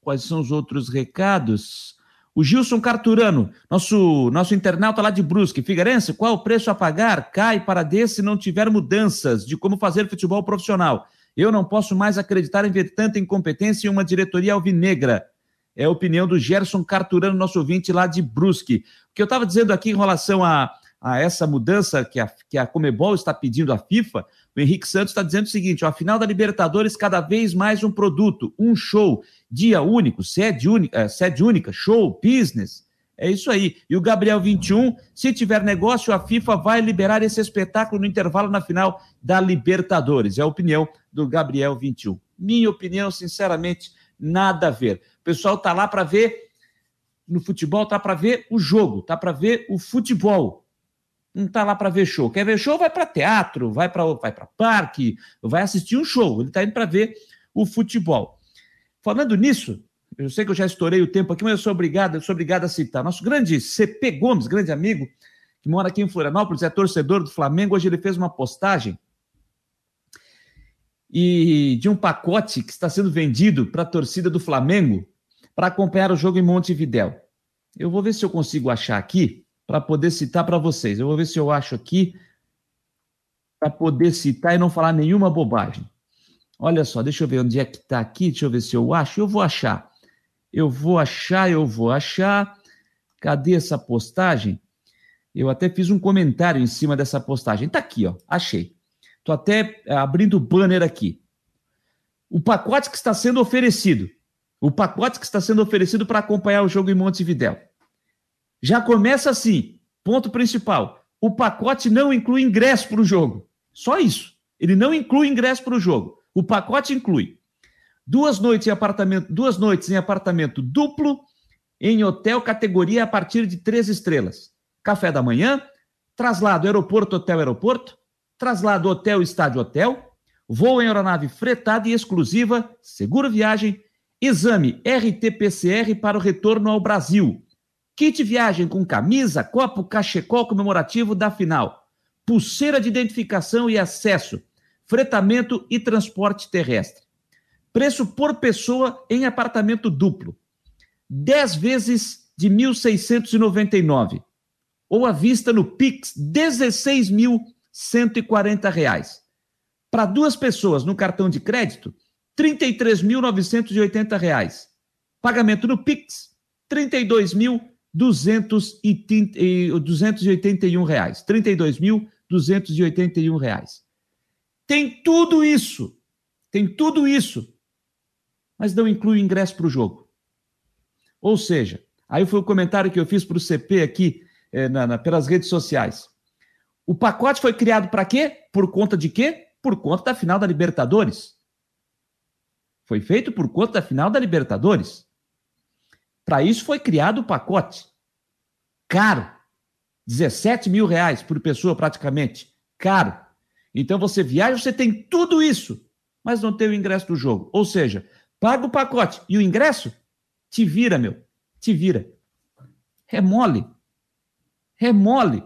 quais são os outros recados. O Gilson Carturano, nosso, nosso internauta lá de Brusque. Figueirense, qual o preço a pagar? Cai para D se não tiver mudanças de como fazer futebol profissional. Eu não posso mais acreditar em ver tanta incompetência em uma diretoria alvinegra. É a opinião do Gerson Carturano, nosso ouvinte lá de Brusque. O que eu estava dizendo aqui em relação a, a essa mudança que a, que a Comebol está pedindo à FIFA, o Henrique Santos está dizendo o seguinte: ó, a final da Libertadores, cada vez mais um produto, um show, dia único, sede única, é, sede única, show, business. É isso aí. E o Gabriel 21, se tiver negócio, a FIFA vai liberar esse espetáculo no intervalo na final da Libertadores. É a opinião do Gabriel 21. Minha opinião, sinceramente, nada a ver. O pessoal tá lá para ver no futebol, tá para ver o jogo, tá para ver o futebol não está lá para ver show. Quer ver show? Vai para teatro, vai para vai parque, vai assistir um show. Ele está indo para ver o futebol. Falando nisso, eu sei que eu já estourei o tempo aqui, mas eu sou obrigado, eu sou obrigado a citar. Nosso grande CP Gomes, grande amigo, que mora aqui em Florianópolis, é torcedor do Flamengo. Hoje ele fez uma postagem e de um pacote que está sendo vendido para a torcida do Flamengo para acompanhar o jogo em Montevidéu. Eu vou ver se eu consigo achar aqui para poder citar para vocês. Eu vou ver se eu acho aqui para poder citar e não falar nenhuma bobagem. Olha só, deixa eu ver onde é que está aqui, deixa eu ver se eu acho. Eu vou achar. Eu vou achar, eu vou achar. Cadê essa postagem? Eu até fiz um comentário em cima dessa postagem. Está aqui, ó. Achei. Estou até abrindo o banner aqui. o pacote que está sendo oferecido, o pacote que está sendo oferecido para acompanhar o jogo em Montevidéu. Já começa assim, ponto principal. O pacote não inclui ingresso para o jogo. Só isso. Ele não inclui ingresso para o jogo. O pacote inclui duas noites em apartamento, duas noites em apartamento duplo em hotel categoria a partir de três estrelas. Café da manhã, traslado aeroporto hotel aeroporto, traslado hotel estádio hotel, voo em aeronave fretada e exclusiva, seguro viagem, exame RT-PCR para o retorno ao Brasil. Kit viagem com camisa, copo, cachecol comemorativo da final. Pulseira de identificação e acesso. Fretamento e transporte terrestre. Preço por pessoa em apartamento duplo. 10 vezes de 1.699. Ou à vista no Pix, R$ 16.140. Para duas pessoas no cartão de crédito, R$ 33.980. Pagamento no Pix, R$ 32.281 reais. 32.281 reais. Tem tudo isso. Tem tudo isso. Mas não inclui ingresso para o jogo. Ou seja, aí foi o comentário que eu fiz para o CP aqui eh, na, na, pelas redes sociais. O pacote foi criado para quê? Por conta de quê? Por conta da final da Libertadores. Foi feito por conta da final da Libertadores. Para isso foi criado o pacote. Caro. 17 mil reais por pessoa, praticamente. Caro. Então você viaja, você tem tudo isso, mas não tem o ingresso do jogo. Ou seja, paga o pacote e o ingresso, te vira, meu. Te vira. Remole. Remole.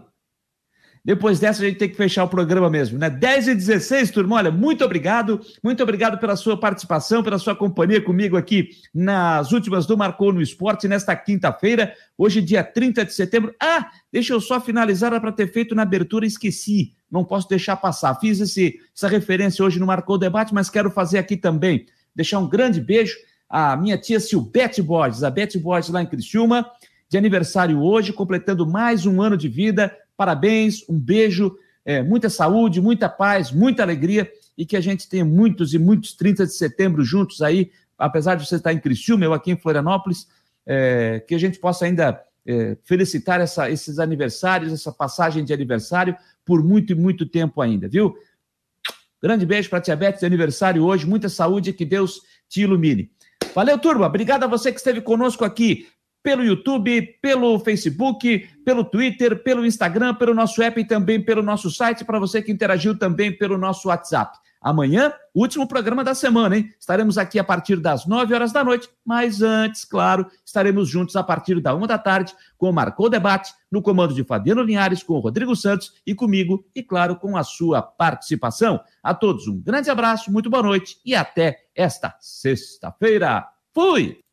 Depois dessa, a gente tem que fechar o programa mesmo, né? 10 e 16, turma. Olha, muito obrigado. Muito obrigado pela sua participação, pela sua companhia comigo aqui nas últimas do Marcou no Esporte, nesta quinta-feira, hoje, dia 30 de setembro. Ah, deixa eu só finalizar, era para ter feito na abertura, esqueci. Não posso deixar passar. Fiz esse, essa referência hoje no Marcou Debate, mas quero fazer aqui também. Deixar um grande beijo à minha tia Silbete Borges, a Bete Borges lá em Criciúma, de aniversário hoje, completando mais um ano de vida Parabéns, um beijo, é, muita saúde, muita paz, muita alegria e que a gente tenha muitos e muitos 30 de setembro juntos aí, apesar de você estar em Criciúma, eu aqui em Florianópolis, é, que a gente possa ainda é, felicitar essa, esses aniversários, essa passagem de aniversário por muito e muito tempo ainda, viu? Grande beijo para a Tia Beth de aniversário hoje, muita saúde e que Deus te ilumine. Valeu, turma. Obrigado a você que esteve conosco aqui pelo YouTube, pelo Facebook, pelo Twitter, pelo Instagram, pelo nosso app e também pelo nosso site, para você que interagiu também pelo nosso WhatsApp. Amanhã, último programa da semana, hein? Estaremos aqui a partir das 9 horas da noite, mas antes, claro, estaremos juntos a partir da uma da tarde com o Marcou Debate, no comando de Fabiano Linhares, com o Rodrigo Santos e comigo, e claro, com a sua participação. A todos um grande abraço, muito boa noite e até esta sexta-feira. Fui!